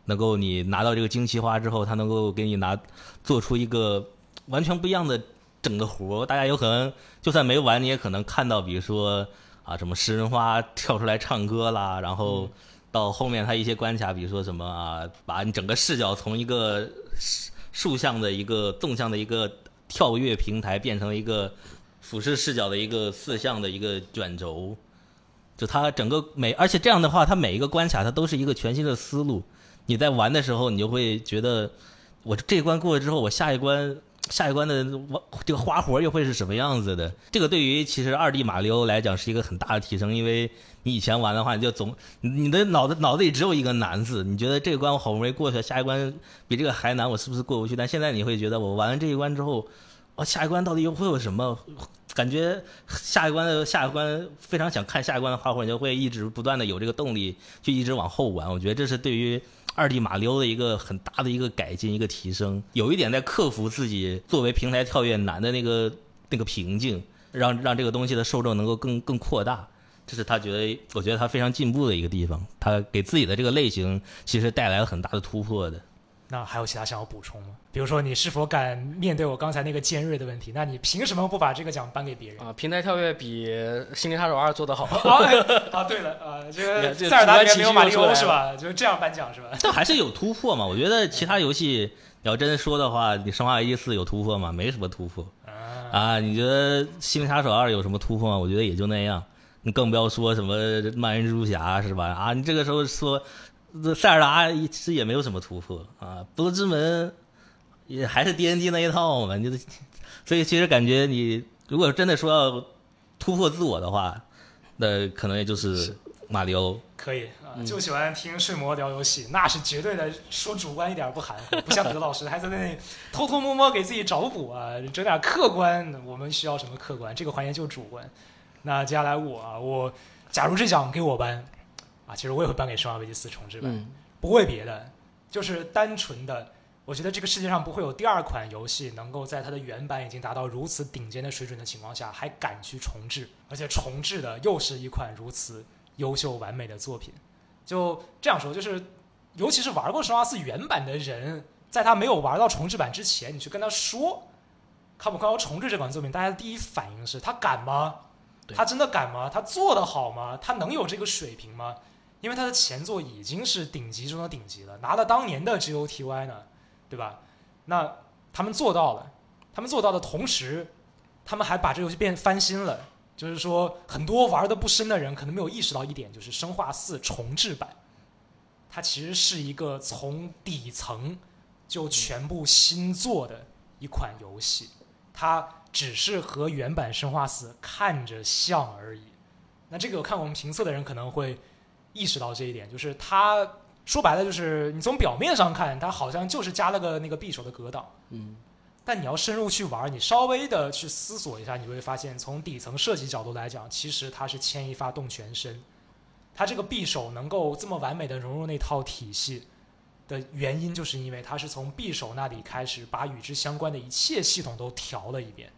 能够你拿到这个惊奇花之后，它能够给你拿做出一个完全不一样的整个活。大家有可能就算没玩，你也可能看到，比如说啊，什么食人花跳出来唱歌啦，然后。到后面它一些关卡，比如说什么啊，把你整个视角从一个竖竖向的一个纵向的一个跳跃平台，变成了一个俯视视角的一个四向的一个卷轴。就它整个每，而且这样的话，它每一个关卡它都是一个全新的思路。你在玩的时候，你就会觉得，我这关过了之后，我下一关下一关的我这个花活又会是什么样子的？这个对于其实二 D 马里奥来讲是一个很大的提升，因为你以前玩的话，你就总你的脑子脑子里只有一个难字，你觉得这个关我好不容易过去了，下一关比这个还难，我是不是过不去？但现在你会觉得，我玩完这一关之后，哦，下一关到底又会有什么？感觉下一关的下一关非常想看下一关的花活，你就会一直不断的有这个动力，去一直往后玩。我觉得这是对于二 D 马里奥的一个很大的一个改进，一个提升。有一点在克服自己作为平台跳跃难的那个那个瓶颈，让让这个东西的受众能够更更扩大。这是他觉得，我觉得他非常进步的一个地方。他给自己的这个类型其实带来了很大的突破的。那还有其他想要补充吗？比如说，你是否敢面对我刚才那个尖锐的问题？那你凭什么不把这个奖颁给别人？啊，平台跳跃比《心灵杀手二》做得好。啊，哎啊，对了，啊，这塞尔达里面没有马里主观情绪又出来了欧是吧？就是这样颁奖是吧？但还是有突破嘛？我觉得其他游戏你要真说的话，你《生化危机四》有突破吗？没什么突破啊，啊。你觉得《心灵杀手二》有什么突破吗？我觉得也就那样。你更不要说什么漫人蜘蛛侠是吧？啊，你这个时候说这塞尔达其实也没有什么突破啊。不罗之门也还是 D N D 那一套嘛，你就所以其实感觉你如果真的说要突破自我的话，那可能也就是马里奥。可以就喜欢听睡魔聊游戏，那是绝对的，说主观一点不含糊，不像德老师还在那里偷偷摸摸给自己找补啊，整点客观。我们需要什么客观？这个环节就主观。那接下来我啊，我假如这奖给我颁啊，其实我也会颁给《生化危机四重置版》嗯，不为别的，就是单纯的，我觉得这个世界上不会有第二款游戏能够在它的原版已经达到如此顶尖的水准的情况下，还敢去重置，而且重置的又是一款如此优秀完美的作品。就这样说，就是尤其是玩过《生化四》原版的人，在他没有玩到重置版之前，你去跟他说看不看要重置这款作品，大家的第一反应是他敢吗？他真的敢吗？他做得好吗？他能有这个水平吗？因为他的前作已经是顶级中的顶级了，拿了当年的 GOTY 呢，对吧？那他们做到了，他们做到的同时，他们还把这游戏变翻新了。就是说，很多玩的不深的人可能没有意识到一点，就是《生化四》重置版，它其实是一个从底层就全部新做的一款游戏，它只是和原版《生化四》看着像而已。那这个看我们评测的人可能会意识到这一点，就是它说白了就是你从表面上看，它好像就是加了个那个匕首的格挡，嗯，但你要深入去玩，你稍微的去思索一下，你会发现，从底层设计角度来讲，其实它是牵一发动全身。它这个匕首能够这么完美的融入那套体系的原因，就是因为它是从匕首那里开始，把与之相关的一切系统都调了一遍，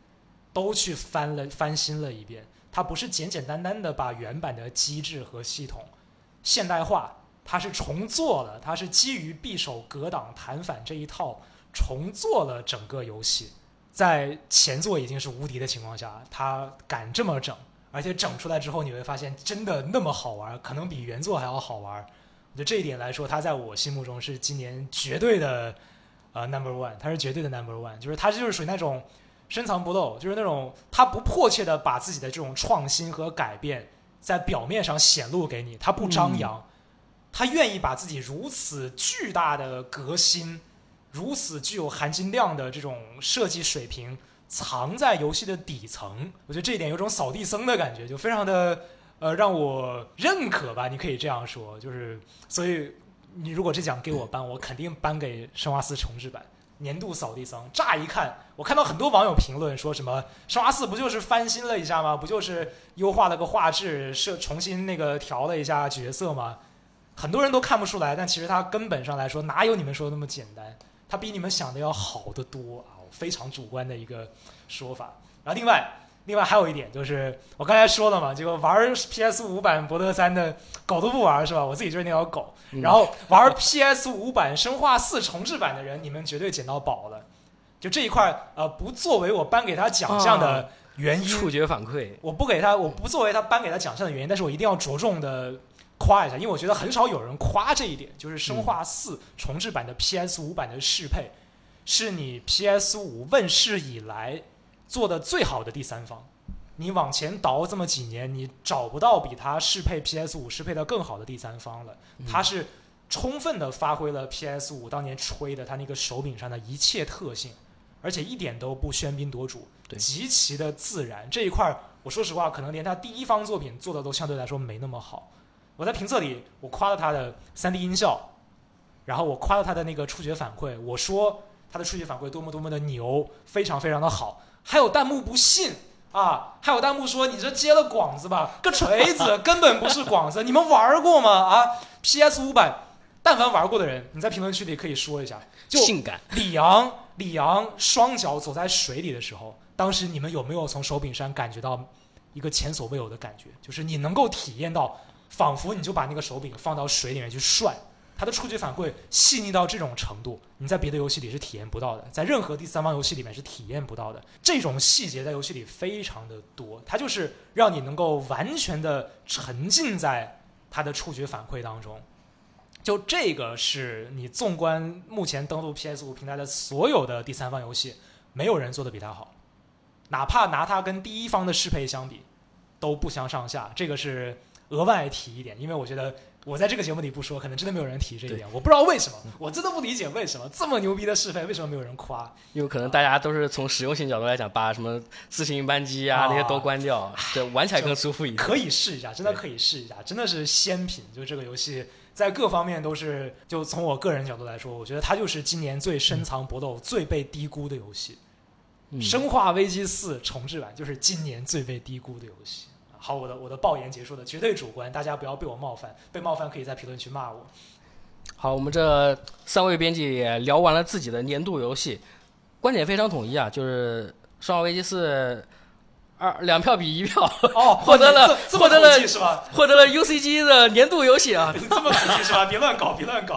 都去翻了翻新了一遍。它不是简简单单的把原版的机制和系统现代化，它是重做了，它是基于匕首格挡弹反这一套重做了整个游戏。在前作已经是无敌的情况下，他敢这么整，而且整出来之后，你会发现真的那么好玩，可能比原作还要好玩。我觉得这一点来说，他在我心目中是今年绝对的呃 number one，他是绝对的 number one，就是他就是属于那种深藏不露，就是那种他不迫切的把自己的这种创新和改变在表面上显露给你，他不张扬，他愿意把自己如此巨大的革新。如此具有含金量的这种设计水平藏在游戏的底层，我觉得这一点有种扫地僧的感觉，就非常的呃让我认可吧，你可以这样说，就是所以你如果这奖给我颁，我肯定颁给《生化四重置版》年度扫地僧。乍一看，我看到很多网友评论说什么《生化四》不就是翻新了一下吗？不就是优化了个画质，设重新那个调了一下角色吗？很多人都看不出来，但其实它根本上来说哪有你们说的那么简单？它比你们想的要好得多啊！非常主观的一个说法。然后另外，另外还有一点就是，我刚才说了嘛，这个玩 PS 五版博德三的狗都不玩是吧？我自己就是那条狗。嗯然后玩 PS 五版生化四重置版的人，你们绝对捡到宝了。就这一块儿，呃，不作为我颁给他奖项的原因，触觉反馈，我不给他，我不作为他颁给他奖项的原因，但是我一定要着重的夸一下，因为我觉得很少有人夸这一点，就是《生化四》重置版的 PS 五版的适配，是你 PS 五问世以来做的最好的第三方。你往前倒这么几年，你找不到比它适配 PS 五适配的更好的第三方了。它是充分的发挥了 PS 五当年吹的它那个手柄上的一切特性，而且一点都不喧宾夺主，极其的自然。这一块儿，我说实话，可能连它第一方作品做的都相对来说没那么好。我在评测里，我夸了他的 3D 音效，然后我夸了他的那个触觉反馈，我说他的触觉反馈多么多么的牛，非常非常的好。还有弹幕不信啊，还有弹幕说你这接了广子吧，个锤子，根本不是广子，你们玩过吗？啊，PS 五版，但凡玩过的人，你在评论区里可以说一下，就性感，李阳，李阳双脚走在水里的时候，当时你们有没有从手柄上感觉到一个前所未有的感觉？就是你能够体验到，仿佛你就把那个手柄放到水里面去涮，它的触觉反馈细腻到这种程度，你在别的游戏里是体验不到的，在任何第三方游戏里面是体验不到的。这种细节在游戏里非常的多，它就是让你能够完全的沉浸在它的触觉反馈当中。就这个是你纵观目前登陆 PS 五平台的所有的第三方游戏，没有人做的比它好，哪怕拿它跟第一方的适配相比，都不相上下。这个是额外提一点，因为我觉得我在这个节目里不说，可能真的没有人提这一点。我不知道为什么，我真的不理解为什么这么牛逼的试飞，为什么没有人夸？因为可能大家都是从实用性角度来讲，把什么自适应扳机啊啊那些都关掉，对，玩起来更舒服一点。可以试一下，真的可以试一下，真的是仙品。就这个游戏在各方面都是，就从我个人角度来说，我觉得它就是今年最深藏搏斗、最被低估的游戏。嗯生化危机四重置版就是今年最被低估的游戏。好，我的我的爆言结束的绝对主观，大家不要被我冒犯，被冒犯可以在评论区骂我。好，我们这三位编辑也聊完了自己的年度游戏，观点非常统一啊，就是《生化危机四》二两票比一票，哦，获得了获得了是吧？获得了 UCG 的年度游戏啊！你这么统计是吧？别乱搞，别乱搞。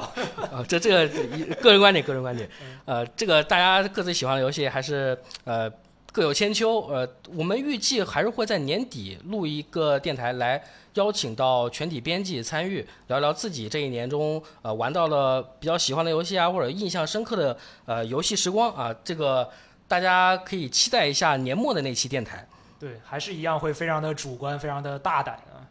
啊，这这个个人观点，个人观点，呃，这个大家各自喜欢的游戏还是呃各有千秋。呃，我们预计还是会在年底录一个电台来邀请到全体编辑参与，聊聊自己这一年中呃玩到了比较喜欢的游戏啊，或者印象深刻的呃游戏时光啊，这个大家可以期待一下年末的那期电台。对，还是一样会非常的主观，非常的大胆啊。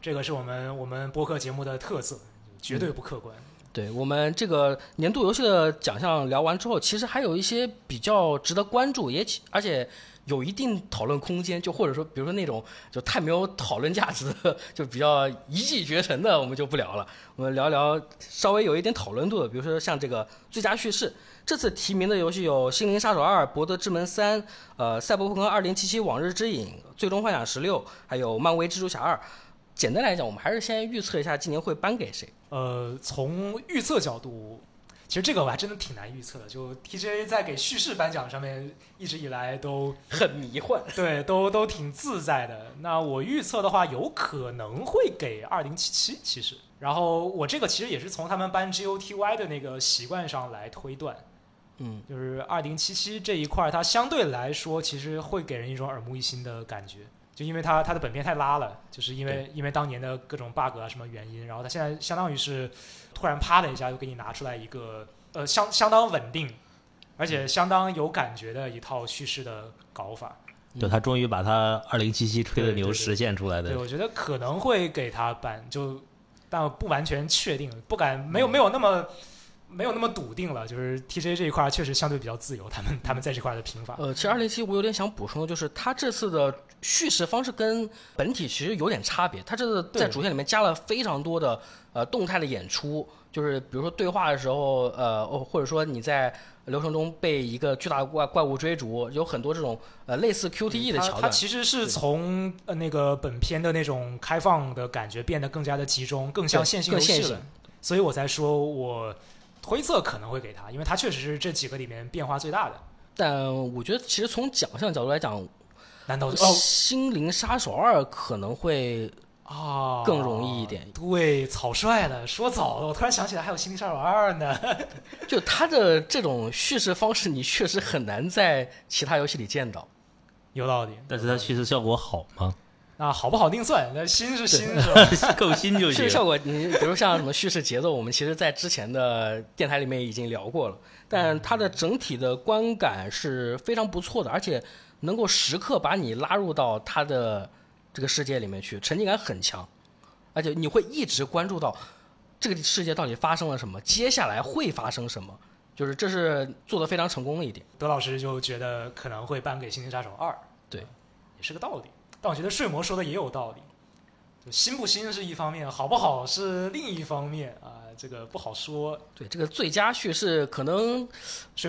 这个是我们我们播客节目的特色，绝对不客观。对我们这个年度游戏的奖项聊完之后，其实还有一些比较值得关注，也起而且有一定讨论空间，就或者说，比如说那种就太没有讨论价值，就比较一骑绝尘的，我们就不聊了。我们聊聊稍微有一点讨论度的，比如说像这个最佳叙事。这次提名的游戏有《心灵杀手二》《博德之门三》、呃《赛博朋克2077：往日之影》、《最终幻想十六》，还有《漫威蜘蛛侠二》。简单来讲，我们还是先预测一下今年会颁给谁。呃，从预测角度，其实这个我还真的挺难预测的。就 TGA 在给叙事颁奖上面一直以来都 很迷幻。对都都挺自在的。那我预测的话，有可能会给二零七七，其实。然后我这个其实也是从他们颁 GOTY 的那个习惯上来推断。嗯，就是二零七七这一块，它相对来说其实会给人一种耳目一新的感觉，就因为它它的本片太拉了，就是因为因为当年的各种 bug 啊什么原因，然后它现在相当于是突然啪的一下就给你拿出来一个呃相相当稳定，而且相当有感觉的一套叙事的搞法。就他终于把他二零七七吹的牛实现出来的。对，的，我觉得可能会给他颁，就但不完全确定，不敢没有没有那么。没有那么笃定了，就是 TJ 这一块儿确实相对比较自由，他们他们在这块儿的评法。呃，其实二零七我有点想补充的就是，他这次的叙事方式跟本体其实有点差别。他这次在主线里面加了非常多的呃动态的演出，就是比如说对话的时候，呃，哦或者说你在流程中被一个巨大的怪怪物追逐，有很多这种呃类似 QTE 的它它桥段。其实是从呃那个本片的那种开放的感觉变得更加的集中，更像对线性游戏了。所以我才说我推测可能会给他，因为他确实是这几个里面变化最大的。但我觉得其实从奖项角度来讲，难道哦心灵杀手二》可能会啊更容易一点对，草率了，说早了，我突然想起来还有《心灵杀手二》呢。就他的这种叙事方式，你确实很难在其他游戏里见到。有道理，但是它叙事效果好吗？那好不好定算，那新是新是吧？够新就行。叙事效果，你比如像什么叙事节奏，我们其实在之前的电台里面已经聊过了，但它的整体的观感是非常不错的，而且能够时刻把你拉入到它的这个世界里面去，沉浸感很强，而且你会一直关注到这个世界到底发生了什么，接下来会发生什么，就是这是做的非常成功的一点。德老师就觉得可能会颁给《星星杀手二》，对，也是个道理。但我觉得睡魔说的也有道理，就新不新是一方面，好不好是另一方面啊，这个不好说。对这个最佳叙事，可能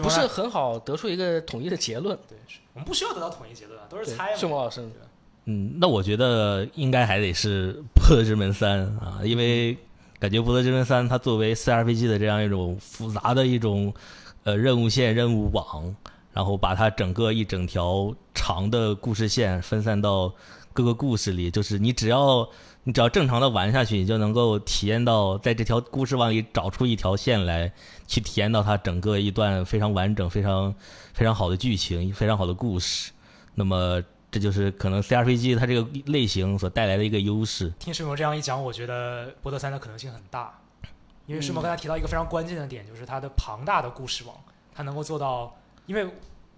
不是很好得出一个统一的结论。对，我们不需要得到统一结论啊，都是猜嘛。睡魔老师，嗯，那我觉得应该还得是《博德之门三》啊，因为感觉《博德之门三》它作为 CRPG 的这样一种复杂的一种呃任务线、任务网，然后把它整个一整条长的故事线分散到各个故事里，就是你只要你只要正常的玩下去，你就能够体验到在这条故事网里找出一条线来，去体验到它整个一段非常完整、非常非常好的剧情、非常好的故事。那么这就是可能 CRPG 它这个类型所带来的一个优势。听师母这样一讲，我觉得博德三的可能性很大，因为师母刚才提到一个非常关键的点，就是它的庞大的故事网，它能够做到，因为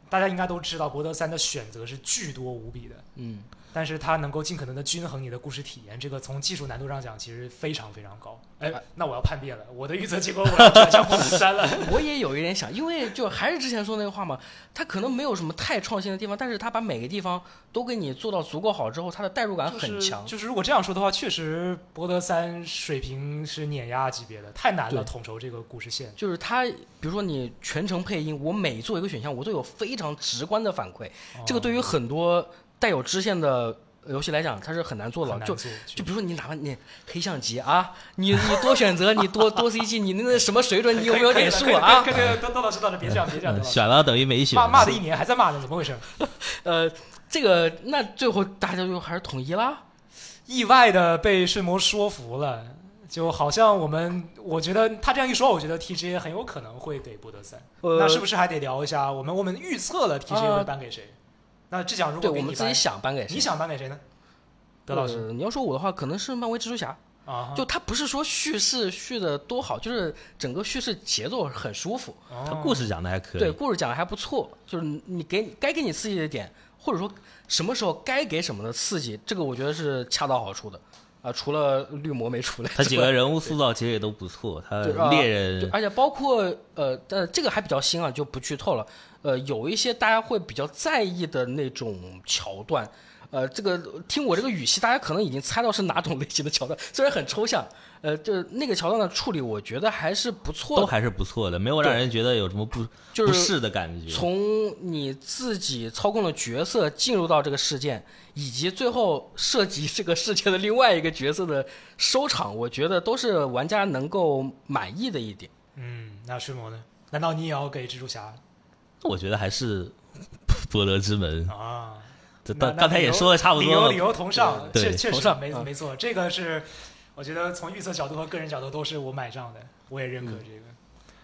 大家应该都知道，博德三的选择是巨多无比的。嗯，但是它能够尽可能的均衡你的故事体验，这个从技术难度上讲其实非常非常高。哎哎，那我要叛变了，我的预测结果我要转向波德三了。我也有一点想，因为就还是之前说那个话嘛，它可能没有什么太创新的地方，但是它把每个地方都给你做到足够好之后，它的代入感很强。就是如果这样说的话，确实博德三水平是碾压级别的，太难了，统筹这个故事线。就是它，比如说你全程配音，我每做一个选项，我都有非常直观的反馈。这个对于很多带有支线的游戏来讲，它是很难做到。就就比如说你哪怕你黑象棋啊，你你多选择，你多多 CG，你那个什么水准，你有没有点数啊？可以可以可以可以窦窦老师，窦老师别这样，别这样，选了等于没选，骂骂了一年还在骂呢，怎么回事？呃，这个那最后大家就还是统一啦。意外的被睡魔说服了，就好像我们，我觉得他这样一说，我觉得 TGA 很有可能会给博德三。呃，那是不是还得聊一下我们我们预测了 TGA 啊会颁给谁？那这奖如对果我们自己想颁给谁？你想颁给谁呢？德老师呃你要说我的话，可能是漫威蜘蛛侠。啊，就他不是说叙事叙的多好，就是整个叙事节奏很舒服，他哦故事讲的还可以。对故事讲的还不错，就是你给该给你刺激的点，或者说什么时候该给什么的刺激，这个我觉得是恰到好处的。啊、除了绿魔没出来，他几个人物塑造其实也都不错，他猎对人而且包括呃，但这个还比较新啊，就不剧透了。呃，有一些大家会比较在意的那种桥段，呃，这个听我这个语气，大家可能已经猜到是哪种类型的桥段，虽然很抽象。呃，就是那个桥段的处理，我觉得还是不错的，都还是不错的，没有让人觉得有什么不不就是适的感觉。从你自己操控的角色进入到这个事件，以及最后涉及这个事件的另外一个角色的收场，我觉得都是玩家能够满意的一点。嗯，那睡魔呢？难道你也要给蜘蛛侠我觉得还是博德之门，啊？这刚刚才也说的差不多了理由理。由同上，确确实没嗯没错，这个是我觉得从预测角度和个人角度都是我买账的，我也认可这个。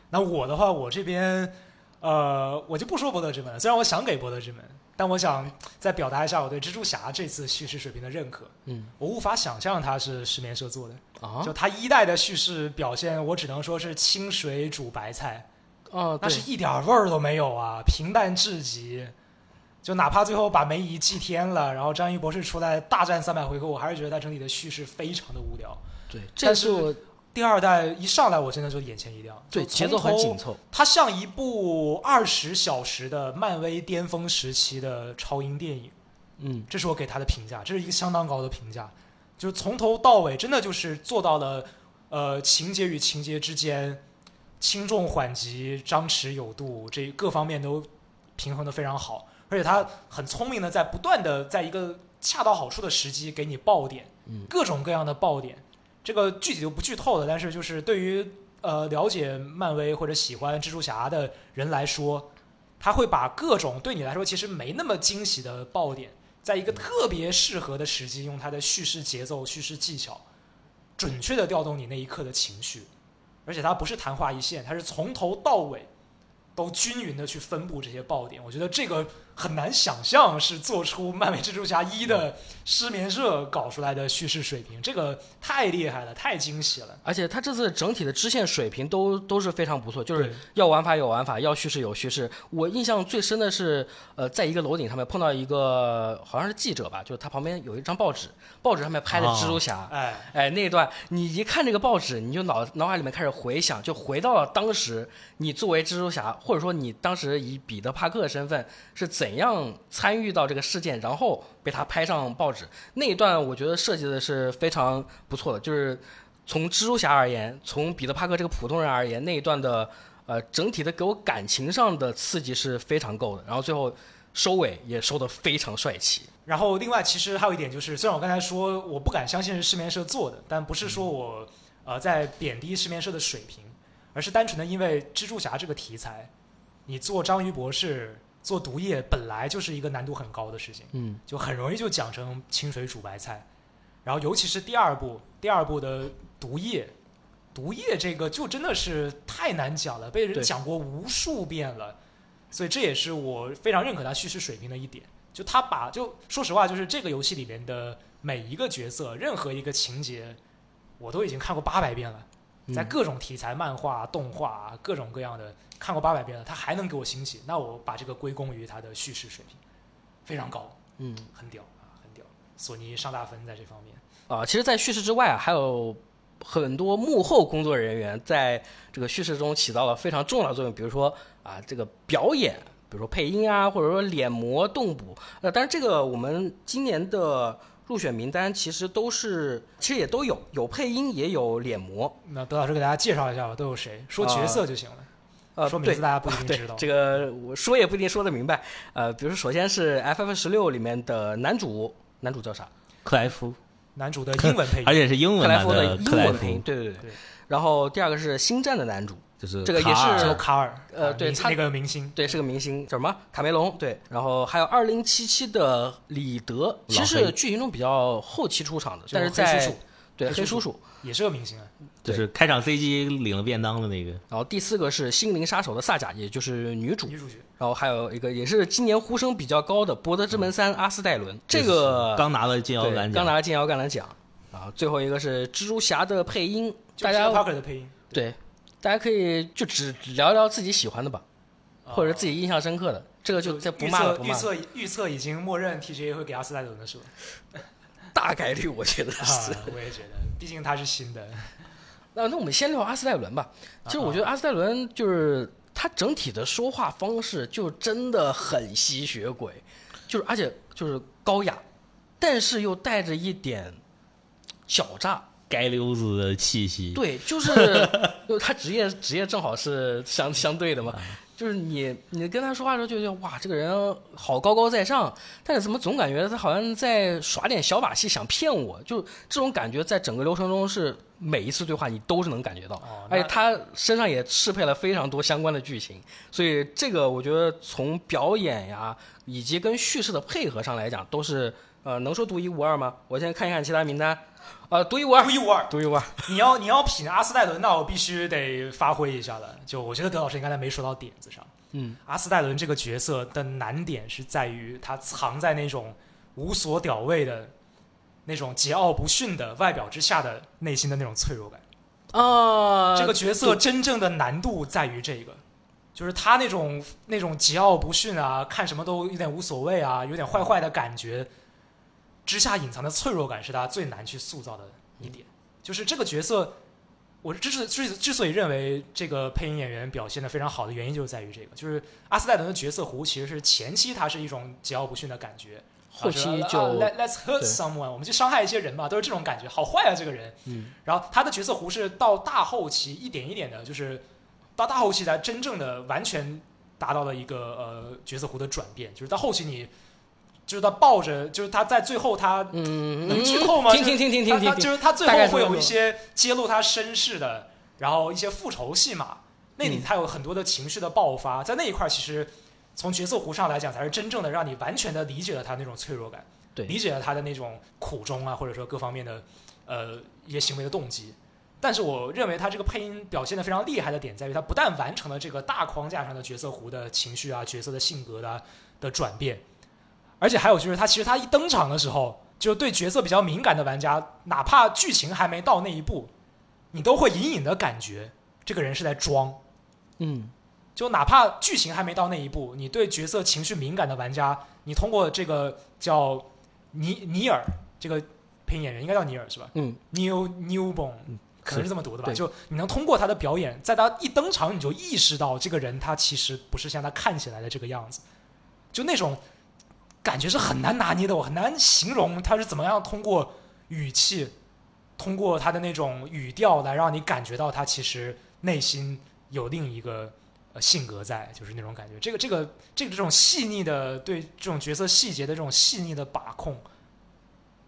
那我的话，我这边呃，我就不说博德之门了，虽然我想给博德之门，但我想再表达一下我对蜘蛛侠这次叙事水平的认可。嗯我无法想象它是失眠社做的，啊就它一代的叙事表现，我只能说是清水煮白菜。啊，对那是一点味儿都没有啊，平淡至极。就哪怕最后把梅姨祭天了，然后章鱼博士出来大战三百回合，我还是觉得它整体的叙事非常的无聊。对，但是这是我第二代一上来，我真的就眼前一亮，对节奏很紧凑。它像一部二十小时的漫威巅峰时期的超英电影，嗯，这是我给他的评价，这是一个相当高的评价。就是从头到尾，真的就是做到了，呃，情节与情节之间轻重缓急、张弛有度，这各方面都平衡的非常好。而且他很聪明的在不断的在一个恰到好处的时机给你爆点，嗯各种各样的爆点。这个具体就不剧透了，但是就是对于呃了解漫威或者喜欢蜘蛛侠的人来说，他会把各种对你来说其实没那么惊喜的爆点，在一个特别适合的时机，用他的叙事节奏、叙事技巧，准确的调动你那一刻的情绪。而且它不是昙花一现，它是从头到尾都均匀的去分布这些爆点。我觉得这个很难想象是做出漫威蜘蛛侠一的失眠社搞出来的叙事水平，这个太厉害了，太惊喜了。而且他这次整体的支线水平都都是非常不错，就是要玩法有玩法，要叙事有叙事。我印象最深的是，呃，在一个楼顶上面碰到一个好像是记者吧，就是他旁边有一张报纸，报纸上面拍的蜘蛛侠，哎，哎，那一段你一看这个报纸，你就脑脑海里面开始回想，就回到了当时你作为蜘蛛侠，或者说你当时以彼得帕克的身份是怎怎样参与到这个事件，然后被他拍上报纸那一段，我觉得设计的是非常不错的，就是从蜘蛛侠而言，从彼得帕克这个普通人而言，那一段的呃整体的给我感情上的刺激是非常够的，然后最后收尾也收得非常帅气。然后另外其实还有一点就是，虽然我刚才说我不敢相信是市面社做的，但不是说我呃在贬低市面社的水平，而是单纯的因为蜘蛛侠这个题材，你做章鱼博士、做毒液本来就是一个难度很高的事情。嗯，就很容易就讲成清水煮白菜。然后尤其是第二部，第二部的毒液，毒液这个就真的是太难讲了，被人讲过无数遍了，所以这也是我非常认可他叙事水平的一点。就他把就说实话，就是这个游戏里面的每一个角色，任何一个情节，我都已经看过八百遍了，在嗯各种题材、漫画、动画各种各样的看过八百遍了，他还能给我惊喜，那我把这个归功于他的叙事水平，非常高。嗯。很屌啊，很屌。索尼上大分在这方面。啊、其实，在叙事之外啊，还有很多幕后工作人员在这个叙事中起到了非常重要的作用，比如说啊，这个表演，比如说配音啊，或者说脸模动捕。呃，但是这个我们今年的入选名单其实都是，其实也都有，有配音也有脸模。那德老师给大家介绍一下吧，都有谁？说角色就行了，呃，说名字大家不一定知道。这个我说也不一定说得明白。呃，比如说，首先是 FF 十六里面的男主，男主叫啥？克莱夫，男主的英文配音，而且是英文版克莱夫的英文配音，对对对对。然后第二个是星战的男主，就是这个也卡尔是卡尔，呃对那个明星，对，是个明星，叫什么？卡梅隆，对。然后还有二零七七的李德，其实是剧情中比较后期出场的，但是在黑叔叔对黑叔黑叔叔。也是个明星啊。就是开场 CG 领了便当的那个，然后第四个是心灵杀手的萨甲，也就是女主。女主角然后还有一个也是今年呼声比较高的《博德之门三》阿斯戴伦，这个刚拿了金摇对杆奖，刚拿了金摇橄榄奖。啊，最后一个是蜘蛛侠的配音，大家 Parker 的配音，对，大家可以就只聊聊自己喜欢的吧，或者自己印象深刻的，这个就再不骂了，不骂了。测预测预测已经默认 TGA 会给阿斯戴伦的是吧？大概率我觉得啊是。，我也觉得，毕竟他是新的。那那我们先聊阿斯戴伦吧。其实我觉得阿斯戴伦就是他整体的说话方式就真的很吸血鬼，就是而且就是高雅，但是又带着一点狡诈。街溜子的气息，对，就是 就他职业职业正好是相相对的嘛。就是你你跟他说话的时候就觉得哇，这个人好高高在上，但是怎么总感觉他好像在耍点小把戏，想骗我。就这种感觉，在整个流程中是每一次对话你都是能感觉到，哦而且他身上也适配了非常多相关的剧情，所以这个我觉得从表演呀，以及跟叙事的配合上来讲，都是呃能说独一无二吗？我先看一看其他名单，呃，独一无二独，一无二。独一无二。你要你要品阿斯戴伦，那我必须得发挥一下了。就我觉得德老师刚才没说到点子上。嗯，阿斯戴伦这个角色的难点是在于他藏在那种无所屌位的、那种桀骜不驯的外表之下的内心的那种脆弱感。啊，这个角色真正的难度在于这个，就是他那种那种桀骜不驯啊，看什么都有点无所谓啊，有点坏坏的感觉之下隐藏的脆弱感，是他最难去塑造的一点。就是这个角色，我之所之之所以认为这个配音演员表现的非常好的原因，就是在于这个，就是阿斯戴伦的角色弧其实是前期他是一种桀骜不驯的感觉，后期啊就 let let's hurt someone，我们去伤害一些人吧，都是这种感觉，好坏啊这个人。嗯，然后他的角色弧是到大后期一点一点的，就是到大后期才真正的完全达到了一个呃角色弧的转变，就是到后期你就是他抱着，就是他在最后他嗯，能剧透吗？听听听听听听听，就是他最后会有一些揭露他身世的，然后一些复仇戏码，那里嗯他有很多的情绪的爆发，在那一块儿其实从角色弧上来讲，才是真正的让你完全的理解了他那种脆弱感，对。理解了他的那种苦衷啊，或者说各方面的呃一些行为的动机。但是我认为他这个配音表现的非常厉害的点在于，他不但完成了这个大框架上的角色弧的情绪啊、角色的性格的、的转变，而且还有就是他其实他一登场的时候，就对角色比较敏感的玩家，哪怕剧情还没到那一步，你都会隐隐的感觉这个人是在装。嗯就哪怕剧情还没到那一步，你对角色情绪敏感的玩家，你通过这个叫尼尼尔这个配音演员应该叫尼尔是吧嗯，？New Newborn 可能是这么读的吧？就你能通过他的表演，在他一登场，你就意识到这个人他其实不是像他看起来的这个样子，就那种感觉是很难拿捏的，我很难形容他是怎么样通过语气，通过他的那种语调来让你感觉到他其实内心有另一个呃性格在，就是那种感觉。这个这个这个这种细腻的对这种角色细节的这种细腻的把控，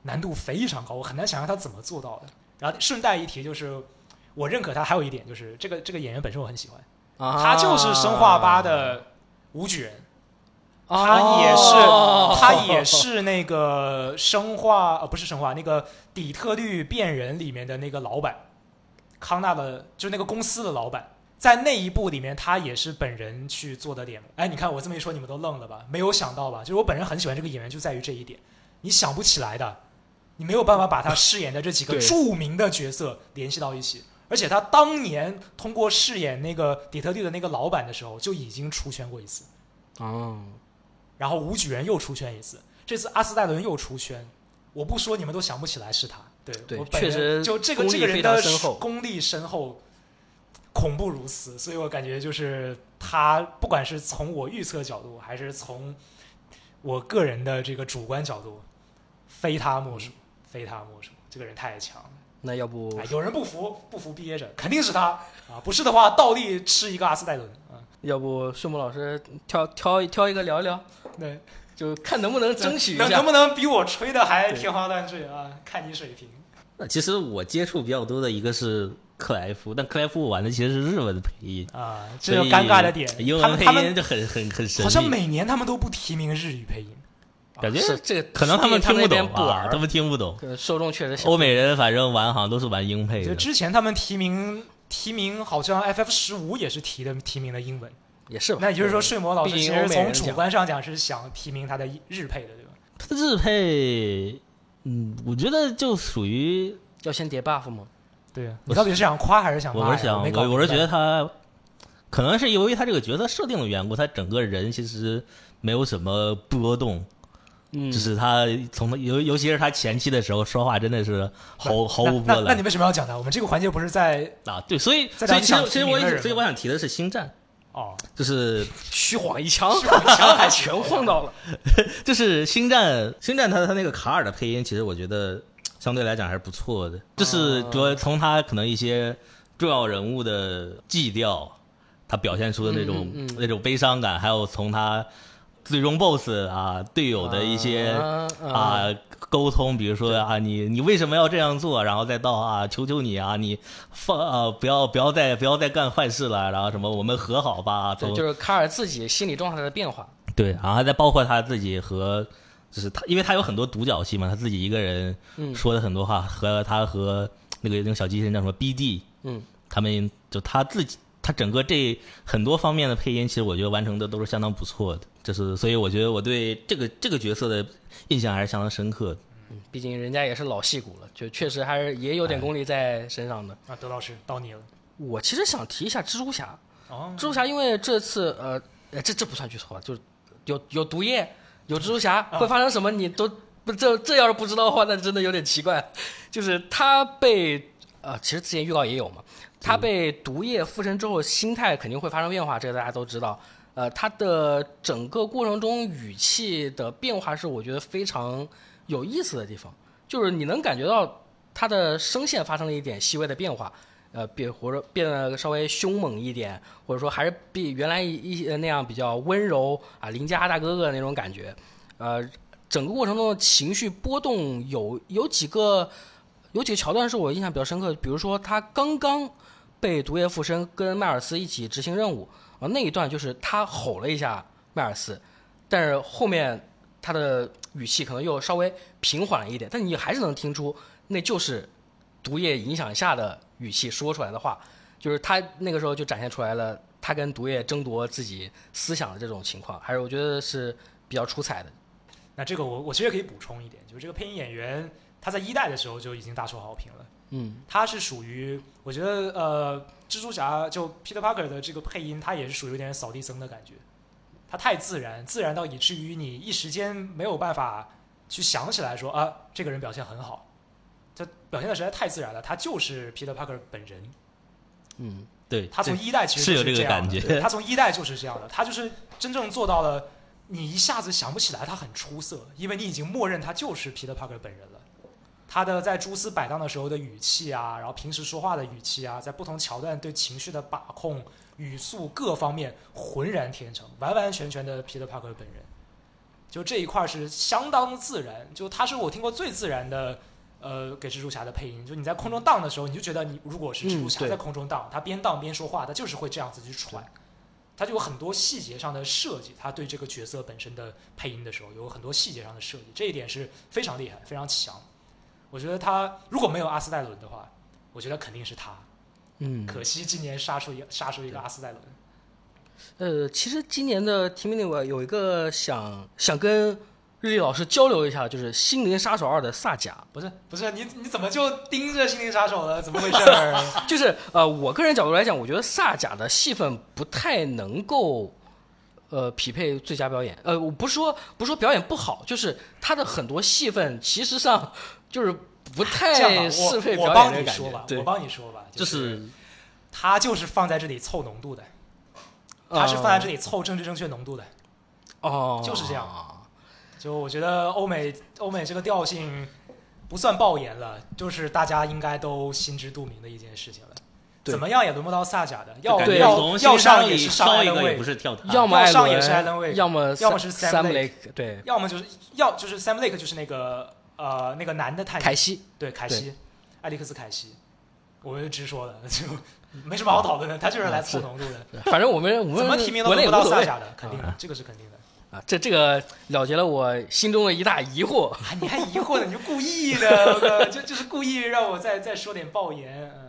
难度非常高，我很难想象他怎么做到的。然后顺带一提，就是我认可他还有一点，就是这个这个演员本身我很喜欢，啊他就是生化八的吴举人。啊他也是，哦他也是那个生化呃不是生化，那个底特律变人里面的那个老板，康纳的，就是那个公司的老板，在那一部里面，他也是本人去做的脸。哎，你看我这么一说，你们都愣了吧？没有想到吧？就是我本人很喜欢这个演员，就在于这一点，你想不起来的，你没有办法把他饰演的这几个著名的角色联系到一起。而且他当年通过饰演那个底特律的那个老板的时候，就已经出圈过一次。哦，然后吴举人又出圈一次，这次阿斯戴伦又出圈，我不说你们都想不起来是他。对，对我本人确实就这个这个人的功力深厚，恐怖如此，所以我感觉就是他，不管是从我预测角度，还是从我个人的这个主观角度，非他莫属，非他莫属。这个人太强了。那要不哎，有人不服，不服憋着，肯定是他啊！不是的话，倒立吃一个阿斯戴伦啊！要不顺木老师挑挑挑一个聊一聊，对，就看能不能争取一下能能。不能比我吹的还天花乱坠啊？看你水平。那其实我接触比较多的一个是克莱夫，但克莱夫我玩的其实是日文的配音，啊，这就尴尬的点。英文配他们他们音就很很很神秘，好像每年他们都不提名日语配音。感觉是这个，可能他们听不懂不玩啊，他们听不懂。呃受众确实小。欧美人反正玩好像都是玩英配就的，之前他们提名提名，好像 FF 十五也是提的提名了英文。也是吧？那也就是说，睡魔老师其实从主观上讲是想提名他的日配的，对吧？他的日配，嗯，我觉得就属于要先叠 buff 吗？对啊，你到底是想夸还是想骂？我是想，我我是觉得他可能是由于他这个角色设定的缘故，他整个人其实没有什么波动，嗯就是他从尤尤其是他前期的时候说话真的是毫毫无波澜那你为什么要讲他？我们这个环节不是在啊。对，所以所以其实其实我所以我想提的是星战，哦，就是虚晃一枪，虚晃一枪还全晃到了。就是星战星战他他那个卡尔的配音，其实我觉得相对来讲还是不错的，就是主要从他可能一些重要人物的基调，他表现出的那种、嗯嗯嗯那种悲伤感，还有从他最终 BOSS 啊队友的一些啊啊沟通，比如说啊你你为什么要这样做，然后再到啊求求你啊你放啊不要不要再不要再干坏事了，然后什么我们和好吧，对，就是卡尔自己心理状态的变化。对，然后再包括他自己和，就是他，因为他有很多独角戏嘛，他自己一个人嗯。说的很多话，和他和那个那个小机器人叫什么 BD，嗯，他们就他自己，他整个这很多方面的配音，其实我觉得完成的都是相当不错的，就是所以我觉得我对这个这个角色的印象还是相当深刻的。毕竟人家也是老戏骨了，就确实还是也有点功力在身上的。啊，德老师到你了。我其实想提一下蜘蛛侠，哦蜘蛛侠因为这次呃，呃这这不算剧透吧，就是有有毒液，有蜘蛛侠，啊会发生什么你都不这这要是不知道的话，那真的有点奇怪。就是他被呃，其实之前预告也有嘛，他被毒液附身之后，心态肯定会发生变化，这个大家都知道。呃，他的整个过程中语气的变化是我觉得非常有意思的地方，就是你能感觉到他的声线发生了一点细微的变化，呃，变或者变得稍微凶猛一点，或者说还是比原来一一那样比较温柔啊，邻家大哥哥那种感觉，呃，整个过程中的情绪波动有有几个有几个桥段是我印象比较深刻，比如说他刚刚被毒液附身，跟迈尔斯一起执行任务啊，那一段就是他吼了一下迈尔斯，但是后面他的语气可能又稍微平缓了一点，但你还是能听出那就是毒液影响下的语气说出来的话，就是他那个时候就展现出来了他跟毒液争夺自己思想的这种情况，还是我觉得是比较出彩的。那这个我我其实可以补充一点，就是这个配音演员他在一代的时候就已经大受好评了。嗯他是属于我觉得呃，蜘蛛侠就 Peter Parker 的这个配音，他也是属于有点扫地僧的感觉，他太自然，自然到以至于你一时间没有办法去想起来说啊，这个人表现很好，他表现的实在太自然了，他就是 Peter Parker 本人。嗯对，他从一代其实是有这个感觉对他从一代就是这样的，他就是真正做到了，你一下子想不起来他很出色，因为你已经默认他就是 Peter Parker 本人了。他的在蛛丝摆荡的时候的语气啊，然后平时说话的语气啊，在不同桥段对情绪的把控、语速各方面浑然天成，完完全全的 Peter Parker 本人。就这一块儿是相当自然，就他是我听过最自然的，呃，给蜘蛛侠的配音。就你在空中荡的时候，你就觉得你如果是蜘蛛侠在空中荡，他边荡边说话，他就是会这样子去喘。他就有很多细节上的设计，他对这个角色本身的配音的时候有很多细节上的设计，这一点是非常厉害、非常强。我觉得他如果没有阿斯戴伦的话，我觉得肯定是他。嗯可惜今年杀出一杀出一个阿斯戴伦。呃，其实今年的提名里我有一个想想跟日历老师交流一下，就是《心灵杀手二》的萨甲。不是不是，你你怎么就盯着心灵杀手了？怎么回事儿？就是呃，我个人角度来讲，我觉得萨甲的戏份不太能够呃匹配最佳表演。呃，我不是说不是说表演不好，就是他的很多戏份其实上就是不 太适配我帮你说吧，。我，帮你说吧，就是是他就是放在这里凑浓度的，他是放在这里凑政治正确浓度的。哦，就是这样就我觉得欧美欧美这个调性不算爆言了，就是大家应该都心知肚明的一件事情了。怎么样也轮不到萨甲的，要要要上也是上一个也不是跳他，要么要上也是 Alan Wake 要么要么是 Sam Lake，对，要么就是要就是 Sam Lake 就是那个呃那个男的探，凯西，对凯西，艾利克斯凯西，我们就直说了，就没什么好讨论的，他就是来凑浓度的，反正我们我们怎么提名都国轮不到内无所谓萨甲的，肯定的，这个是肯定的。啊。这这个了结了我心中的一大疑惑。啊，你还疑惑呢？你就故意的，就就是故意让我再再说点爆言，嗯。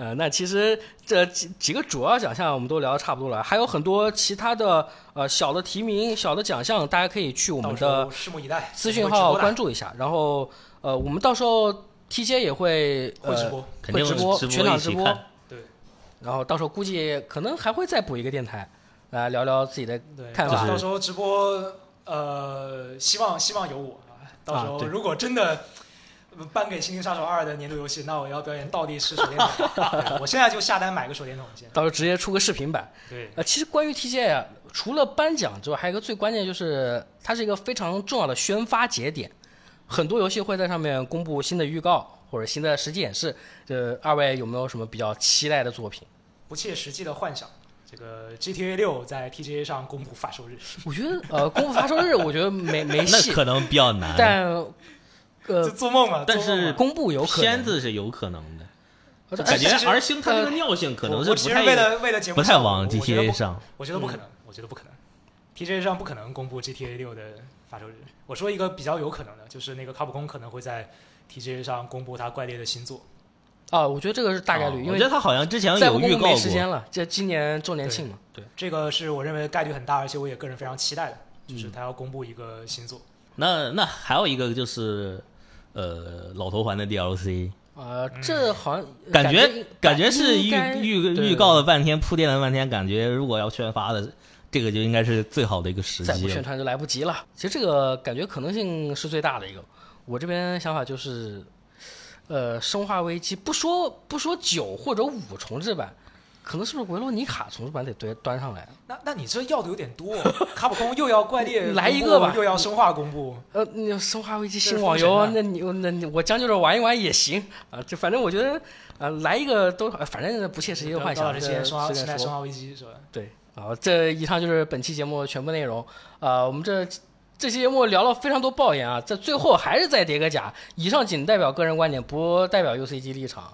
呃，那其实这几几个主要奖项我们都聊得差不多了，还有很多其他的呃小的提名、小的奖项，大家可以去我们的拭目以待，资讯号关注，一下。然后呃，我们到时候 TJ 也会呃会直播。肯定会直播直全场直播对。然后到时候估计可能还会再补一个电台，来聊聊自己的，看法到到时候直播，呃，希望希望有我啊。到时候如果真的颁给《心灵杀手二》的年度游戏，那我要表演倒立式手电筒。我现在就下单买个手电筒先。到时候直接出个视频版。对，呃，其实关于 TGA 啊，除了颁奖之外，还有一个最关键就是它是一个非常重要的宣发节点，很多游戏会在上面公布新的预告或者新的实际演示。这二位有没有什么比较期待的作品？不切实际的幻想。这个 GTA 六在 TGA 上公布发售日，我觉得呃，公布发售日我觉得没没戏，那可能比较难，但就呃，做梦嘛。但是公布有可能片子是有可能的，呃感觉其实 R 星他这个尿性可能我是不太为了为了节目不太往我觉得 GTA 上。我觉得不可能，我觉得不可能，TGA 上不可能公布 GTA 六的发售日。我说一个比较有可能的，就是那个卡普空可能会在 TGA 上公布他怪猎的新作。啊，我觉得这个是大概率，因为哦我觉得他好像之前有预告过，没时间了，这今年周年庆嘛，对，这个是我认为概率很大，而且我也个人非常期待的，嗯就是他要公布一个新作。那那还有一个就是，呃，老头环的 DLC，呃，这好像感觉觉感觉是预预预告了半天，铺垫了半天，感觉如果要宣发的，这个就应该是最好的一个时机再不机。宣传就来不及了。其实这个感觉可能性是最大的一个。我这边想法就是，呃，生化危机不说不说九或者五重置版，可能是不是维罗妮卡重置版得端端上来？那那你这要的有点多，卡普空又要怪猎 来一个吧又要生化公布，呃，那生化危机新网游，那你那你我将就着玩一玩也行啊。就反正我觉得，呃，来一个都呃反正不切实际的幻想，这些生化生化危机是吧？对，好，这以上就是本期节目全部内容。啊，我们这这期节目聊了非常多爆言啊，在最后还是再叠个甲。以上仅代表个人观点，不代表 UCG 立场。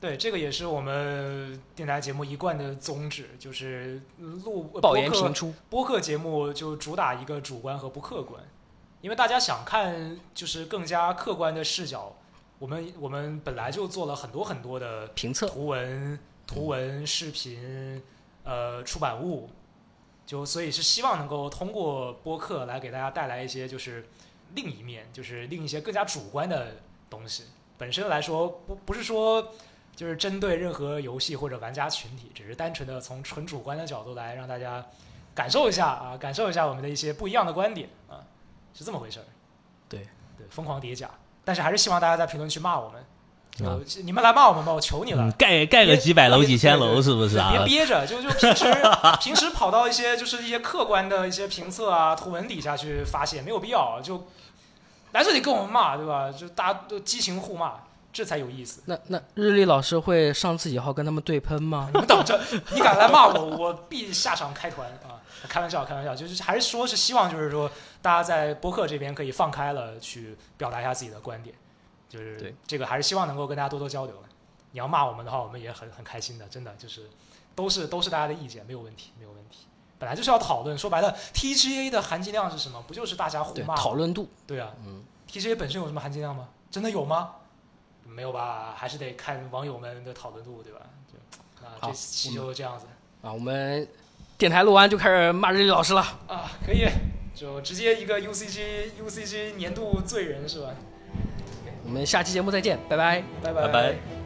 对，这个也是我们电台节目一贯的宗旨，就是录爆言播客频出，播客节目就主打一个主观和不客观，因为大家想看就是更加客观的视角。我们我们本来就做了很多很多的评测图文、图文、视频，呃，出版物，就所以是希望能够通过播客来给大家带来一些就是另一面，就是另一些更加主观的东西。本身来说，不不是说就是针对任何游戏或者玩家群体，只是单纯的从纯主观的角度来让大家感受一下啊，感受一下我们的一些不一样的观点啊，是这么回事儿。对对，疯狂叠甲，但是还是希望大家在评论区骂我们。啊就你们来骂我们吧，我求你了。嗯，盖盖个几百楼、几千楼，是不是啊别？憋着，就就平时平时跑到一些就是一些客观的一些评测啊、图文底下去发泄，没有必要，就来这里跟我们骂，对吧？就大家都激情互骂，这才有意思。那那日历老师会上自己号跟他们对喷吗？你们等着，你敢来骂我，我必下场开团啊！开玩笑，开玩笑，就是还是说是希望就是说大家在播客这边可以放开了去表达一下自己的观点，就是这个还是希望能够跟大家多多交流的。你要骂我们的话，我们也很很开心的，真的就是都是都是大家的意见，没有问题，没有问题。本来就是要讨论，说白了，TGA 的含金量是什么？不就是大家互，骂讨论度，对啊嗯，，TGA 本身有什么含金量吗？真的有吗？没有吧，还是得看网友们的讨论度，对吧？就那好这期就这样子啊，我们电台录完就开始骂日历老师了。啊，可以，就直接一个 UCG UCG 年度罪人是吧？我们下期节目再见，拜拜。拜拜拜